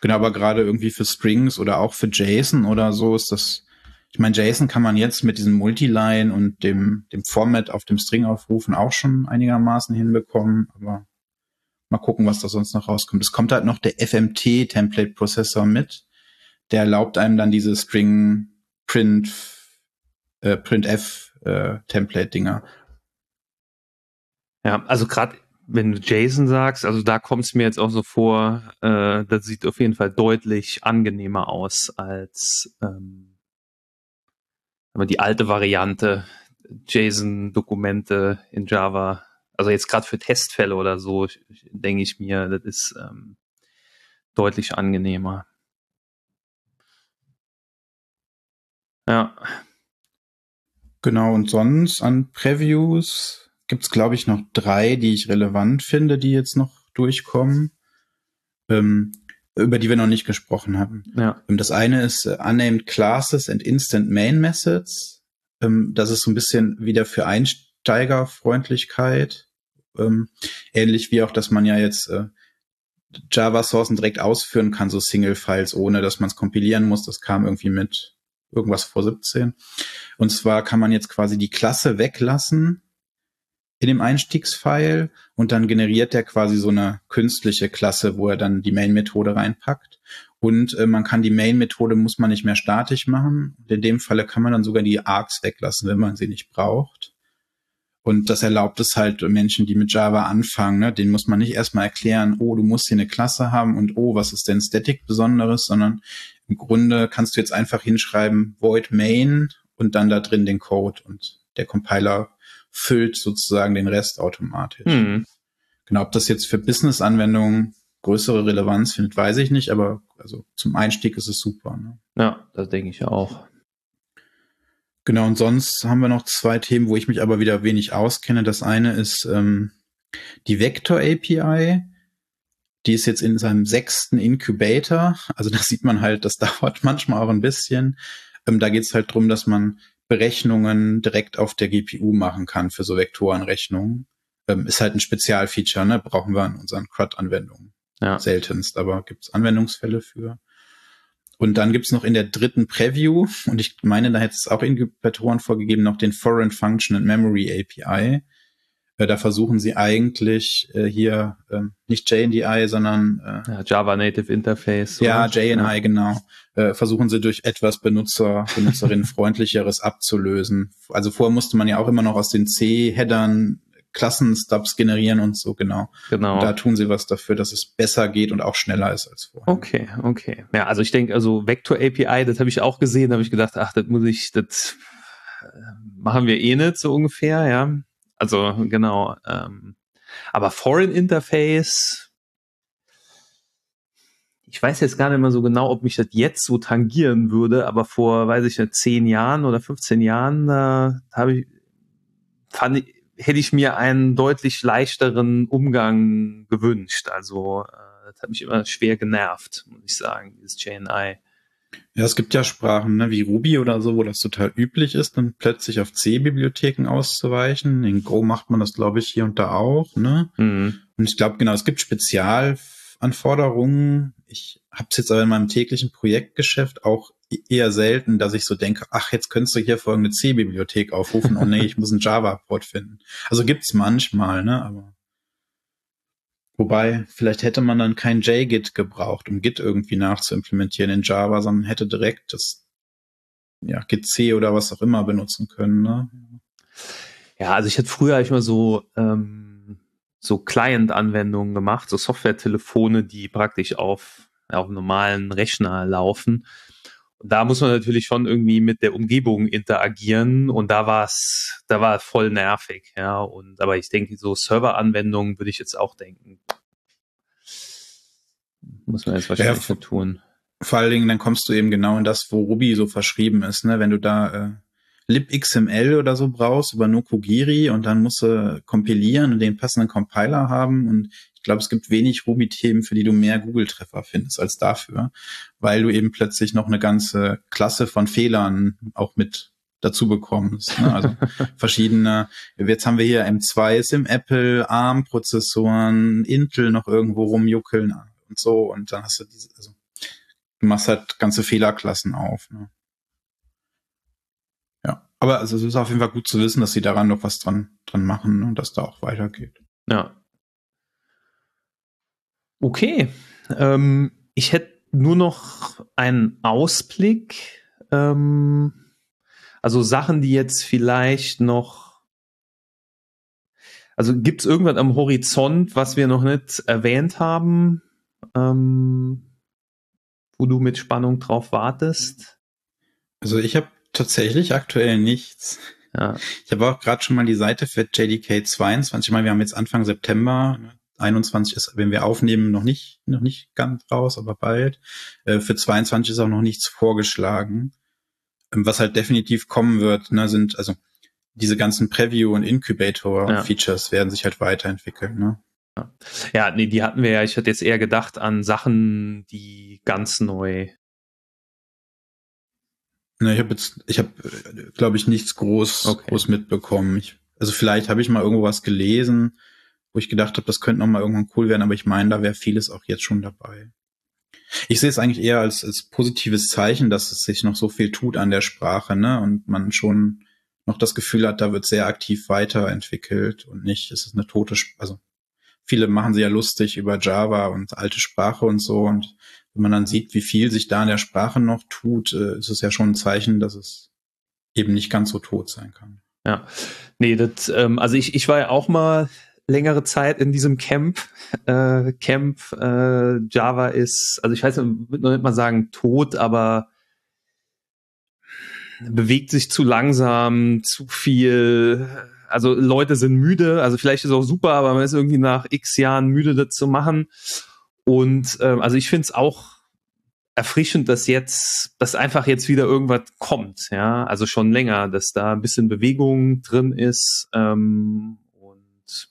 Genau, aber gerade irgendwie für Strings oder auch für JSON oder so ist das, ich meine, JSON kann man jetzt mit diesem Multiline und dem, dem Format auf dem String aufrufen auch schon einigermaßen hinbekommen, aber mal gucken, was da sonst noch rauskommt. Es kommt halt noch der FMT Template Prozessor mit. Der erlaubt einem dann diese String Print äh, Printf-Template-Dinger. Äh, ja, also gerade wenn du JSON sagst, also da kommt es mir jetzt auch so vor, äh, das sieht auf jeden Fall deutlich angenehmer aus als ähm, die alte Variante JSON-Dokumente in Java. Also jetzt gerade für Testfälle oder so, denke ich mir, das ist ähm, deutlich angenehmer. Ja, Genau, und sonst an Previews gibt's glaube ich, noch drei, die ich relevant finde, die jetzt noch durchkommen, ähm, über die wir noch nicht gesprochen haben. Ja. Ähm, das eine ist uh, Unnamed Classes and Instant Main Methods. Ähm, das ist so ein bisschen wieder für Einsteigerfreundlichkeit. Ähm, ähnlich wie auch, dass man ja jetzt äh, Java-Sourcen direkt ausführen kann, so Single-Files, ohne dass man es kompilieren muss. Das kam irgendwie mit irgendwas vor 17. Und zwar kann man jetzt quasi die Klasse weglassen in dem Einstiegsfile und dann generiert er quasi so eine künstliche Klasse, wo er dann die Main-Methode reinpackt. Und äh, man kann die Main-Methode, muss man nicht mehr statisch machen. In dem Falle kann man dann sogar die Arcs weglassen, wenn man sie nicht braucht. Und das erlaubt es halt Menschen, die mit Java anfangen, ne? denen muss man nicht erstmal erklären, oh, du musst hier eine Klasse haben und oh, was ist denn Static Besonderes, sondern im Grunde kannst du jetzt einfach hinschreiben void main und dann da drin den Code und der Compiler füllt sozusagen den Rest automatisch. Mhm. Genau, ob das jetzt für Business-Anwendungen größere Relevanz findet, weiß ich nicht, aber also zum Einstieg ist es super. Ne? Ja, das denke ich auch. Genau, und sonst haben wir noch zwei Themen, wo ich mich aber wieder wenig auskenne. Das eine ist ähm, die Vector API. Die ist jetzt in seinem sechsten Incubator. Also da sieht man halt, das dauert manchmal auch ein bisschen. Ähm, da geht es halt drum, dass man Berechnungen direkt auf der GPU machen kann für so Vektorenrechnungen. Ähm, ist halt ein Spezialfeature, ne? Brauchen wir in unseren CRUD-Anwendungen. Ja. Seltenst, aber gibt's Anwendungsfälle für. Und dann gibt's noch in der dritten Preview, und ich meine, da hätte es auch Inkubatoren vorgegeben, noch den Foreign Function and Memory API. Äh, da versuchen sie eigentlich äh, hier äh, nicht JNDI, sondern äh, ja, Java Native Interface. Ja, JNI, ja. genau. Äh, versuchen sie durch etwas Benutzer, Benutzerinnenfreundlicheres abzulösen. Also vorher musste man ja auch immer noch aus den C-Headern Klassenstubs generieren und so, genau. Genau. Und da tun sie was dafür, dass es besser geht und auch schneller ist als vorher. Okay, okay. Ja, also ich denke, also Vector API, das habe ich auch gesehen, da habe ich gedacht, ach, das muss ich, das äh, machen wir eh nicht so ungefähr, ja. Also genau. Ähm, aber Foreign Interface, ich weiß jetzt gar nicht mehr so genau, ob mich das jetzt so tangieren würde, aber vor, weiß ich nicht, zehn Jahren oder 15 Jahren, da habe ich, fand ich, hätte ich mir einen deutlich leichteren Umgang gewünscht. Also äh, das hat mich immer schwer genervt, muss ich sagen, dieses JNI. Ja, es gibt ja Sprachen ne, wie Ruby oder so, wo das total üblich ist, dann plötzlich auf C-Bibliotheken auszuweichen. In Go macht man das, glaube ich, hier und da auch. Ne? Mhm. Und ich glaube, genau, es gibt Spezialanforderungen. Ich habe es jetzt aber in meinem täglichen Projektgeschäft auch eher selten, dass ich so denke, ach, jetzt könntest du hier folgende C-Bibliothek aufrufen. Oh nee, ich muss einen Java-Port finden. Also gibt's manchmal, ne? Aber Wobei, vielleicht hätte man dann kein JGit gebraucht, um Git irgendwie nachzuimplementieren in Java, sondern hätte direkt das ja, Git C oder was auch immer benutzen können. Ne? Ja, also ich hätte früher ich mal so ähm, so Client-Anwendungen gemacht, so Software-Telefone, die praktisch auf auf normalen Rechner laufen. Da muss man natürlich schon irgendwie mit der Umgebung interagieren und da war es, da war voll nervig, ja. Und aber ich denke, so Serveranwendungen würde ich jetzt auch denken. Muss man jetzt wahrscheinlich ja, tun. Vor allen Dingen, dann kommst du eben genau in das, wo Ruby so verschrieben ist, ne? Wenn du da äh, libxml oder so brauchst über Nokogiri und dann musst du kompilieren und den passenden Compiler haben und ich glaube, es gibt wenig Ruby-Themen, für die du mehr Google-Treffer findest als dafür, weil du eben plötzlich noch eine ganze Klasse von Fehlern auch mit dazu bekommst. Ne? Also verschiedene, jetzt haben wir hier M2 ist im Apple, ARM-Prozessoren, Intel noch irgendwo rumjuckeln und so und dann hast du diese, also du machst halt ganze Fehlerklassen auf. Ne? Aber also es ist auf jeden Fall gut zu wissen, dass sie daran noch was dran, dran machen und dass da auch weitergeht. Ja. Okay. Ähm, ich hätte nur noch einen Ausblick. Ähm, also Sachen, die jetzt vielleicht noch. Also gibt es irgendwas am Horizont, was wir noch nicht erwähnt haben, ähm, wo du mit Spannung drauf wartest? Also ich habe tatsächlich aktuell nichts. Ja. Ich habe auch gerade schon mal die Seite für JDK 22. Ich meine, wir haben jetzt Anfang September. 21 ist, wenn wir aufnehmen, noch nicht, noch nicht ganz raus, aber bald. Äh, für 22 ist auch noch nichts vorgeschlagen. Ähm, was halt definitiv kommen wird, ne, sind, also diese ganzen Preview- und Incubator-Features ja. werden sich halt weiterentwickeln. Ne? Ja, nee, die hatten wir ja. Ich hatte jetzt eher gedacht an Sachen, die ganz neu Ne, ich habe jetzt, ich habe, glaube ich, nichts groß, okay. groß mitbekommen. Ich, also vielleicht habe ich mal irgendwo was gelesen, wo ich gedacht habe, das könnte noch mal irgendwann cool werden, aber ich meine, da wäre vieles auch jetzt schon dabei. Ich sehe es eigentlich eher als, als positives Zeichen, dass es sich noch so viel tut an der Sprache, ne? Und man schon noch das Gefühl hat, da wird sehr aktiv weiterentwickelt und nicht, es ist eine tote, Sp also viele machen sie ja lustig über Java und alte Sprache und so und wenn man dann sieht, wie viel sich da in der Sprache noch tut, äh, ist es ja schon ein Zeichen, dass es eben nicht ganz so tot sein kann. Ja, nee, das, ähm, also ich, ich war ja auch mal längere Zeit in diesem Camp. Äh, Camp äh, Java ist, also ich weiß würde noch nicht mal sagen tot, aber bewegt sich zu langsam, zu viel. Also Leute sind müde, also vielleicht ist es auch super, aber man ist irgendwie nach x Jahren müde, das zu machen. Und ähm, also ich finde es auch erfrischend, dass jetzt, dass einfach jetzt wieder irgendwas kommt, ja, also schon länger, dass da ein bisschen Bewegung drin ist. Ähm, und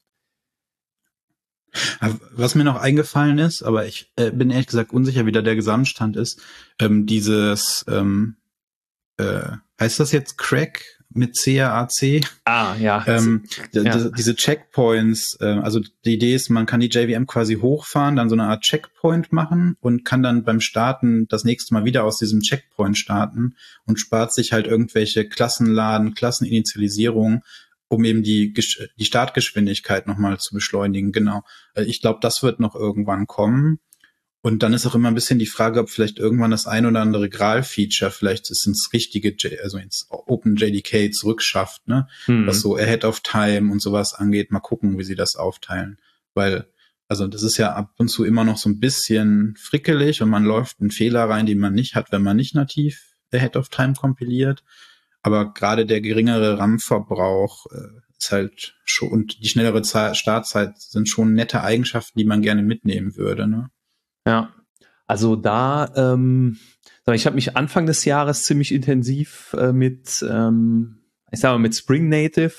was mir noch eingefallen ist, aber ich äh, bin ehrlich gesagt unsicher, wie da der Gesamtstand ist, ähm, dieses ähm, äh, heißt das jetzt Crack mit CAAC. Ah, ja. Ähm, ja. Diese Checkpoints, äh, also die Idee ist, man kann die JVM quasi hochfahren, dann so eine Art Checkpoint machen und kann dann beim Starten das nächste Mal wieder aus diesem Checkpoint starten und spart sich halt irgendwelche Klassenladen, Klasseninitialisierung, um eben die, die Startgeschwindigkeit nochmal zu beschleunigen. Genau. Äh, ich glaube, das wird noch irgendwann kommen. Und dann ist auch immer ein bisschen die Frage, ob vielleicht irgendwann das ein oder andere Graal-Feature vielleicht es ins richtige, J also ins Open JDK zurückschafft, ne? Mhm. Was so Ahead of Time und sowas angeht. Mal gucken, wie sie das aufteilen. Weil, also das ist ja ab und zu immer noch so ein bisschen frickelig und man läuft einen Fehler rein, den man nicht hat, wenn man nicht nativ Ahead of Time kompiliert. Aber gerade der geringere RAM-Verbrauch äh, ist halt schon, und die schnellere Startzeit sind schon nette Eigenschaften, die man gerne mitnehmen würde, ne? Ja, also da, ähm, ich habe mich Anfang des Jahres ziemlich intensiv äh, mit, ähm, ich sag mal, mit Spring Native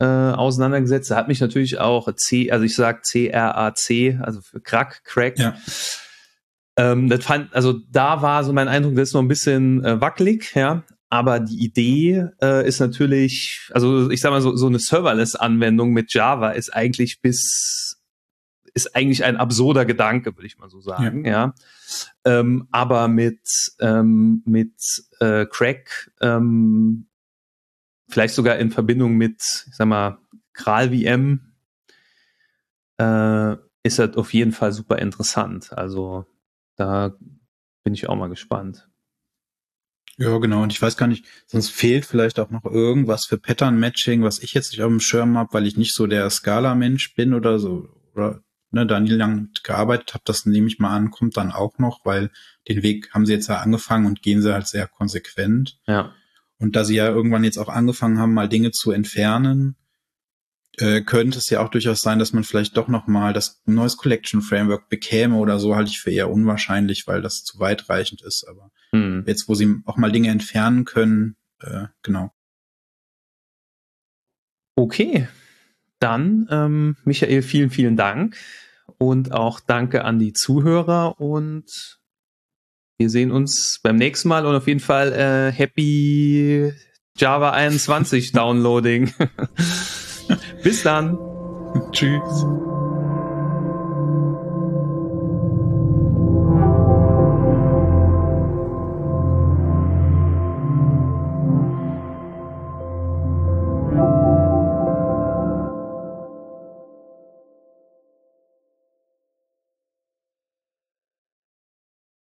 äh, auseinandergesetzt. Da hat mich natürlich auch C, also ich sag C-R-A-C, also für Crack, Crack. Ja. Ähm, das fand, also da war so mein Eindruck, das ist noch ein bisschen äh, wackelig, ja. Aber die Idee äh, ist natürlich, also ich sag mal, so, so eine Serverless-Anwendung mit Java ist eigentlich bis ist eigentlich ein absurder Gedanke, würde ich mal so sagen, ja. ja. Ähm, aber mit, ähm, mit äh, Crack, ähm, vielleicht sogar in Verbindung mit, ich sag mal, Kral VM, äh, ist das auf jeden Fall super interessant. Also da bin ich auch mal gespannt. Ja, genau. Und ich weiß gar nicht, sonst fehlt vielleicht auch noch irgendwas für Pattern Matching, was ich jetzt nicht auf dem Schirm habe, weil ich nicht so der Scala-Mensch bin oder so. Oder ne, da nie lang gearbeitet habe, das nehme ich mal an, kommt dann auch noch, weil den Weg haben sie jetzt ja angefangen und gehen sie halt sehr konsequent. Ja. Und da sie ja irgendwann jetzt auch angefangen haben, mal Dinge zu entfernen, äh, könnte es ja auch durchaus sein, dass man vielleicht doch noch mal das neues Collection Framework bekäme oder so, halte ich für eher unwahrscheinlich, weil das zu weitreichend ist. Aber hm. jetzt, wo sie auch mal Dinge entfernen können, äh, genau. Okay, dann ähm, Michael, vielen, vielen Dank und auch danke an die Zuhörer und wir sehen uns beim nächsten Mal und auf jeden Fall äh, Happy Java 21 Downloading. Bis dann. Tschüss.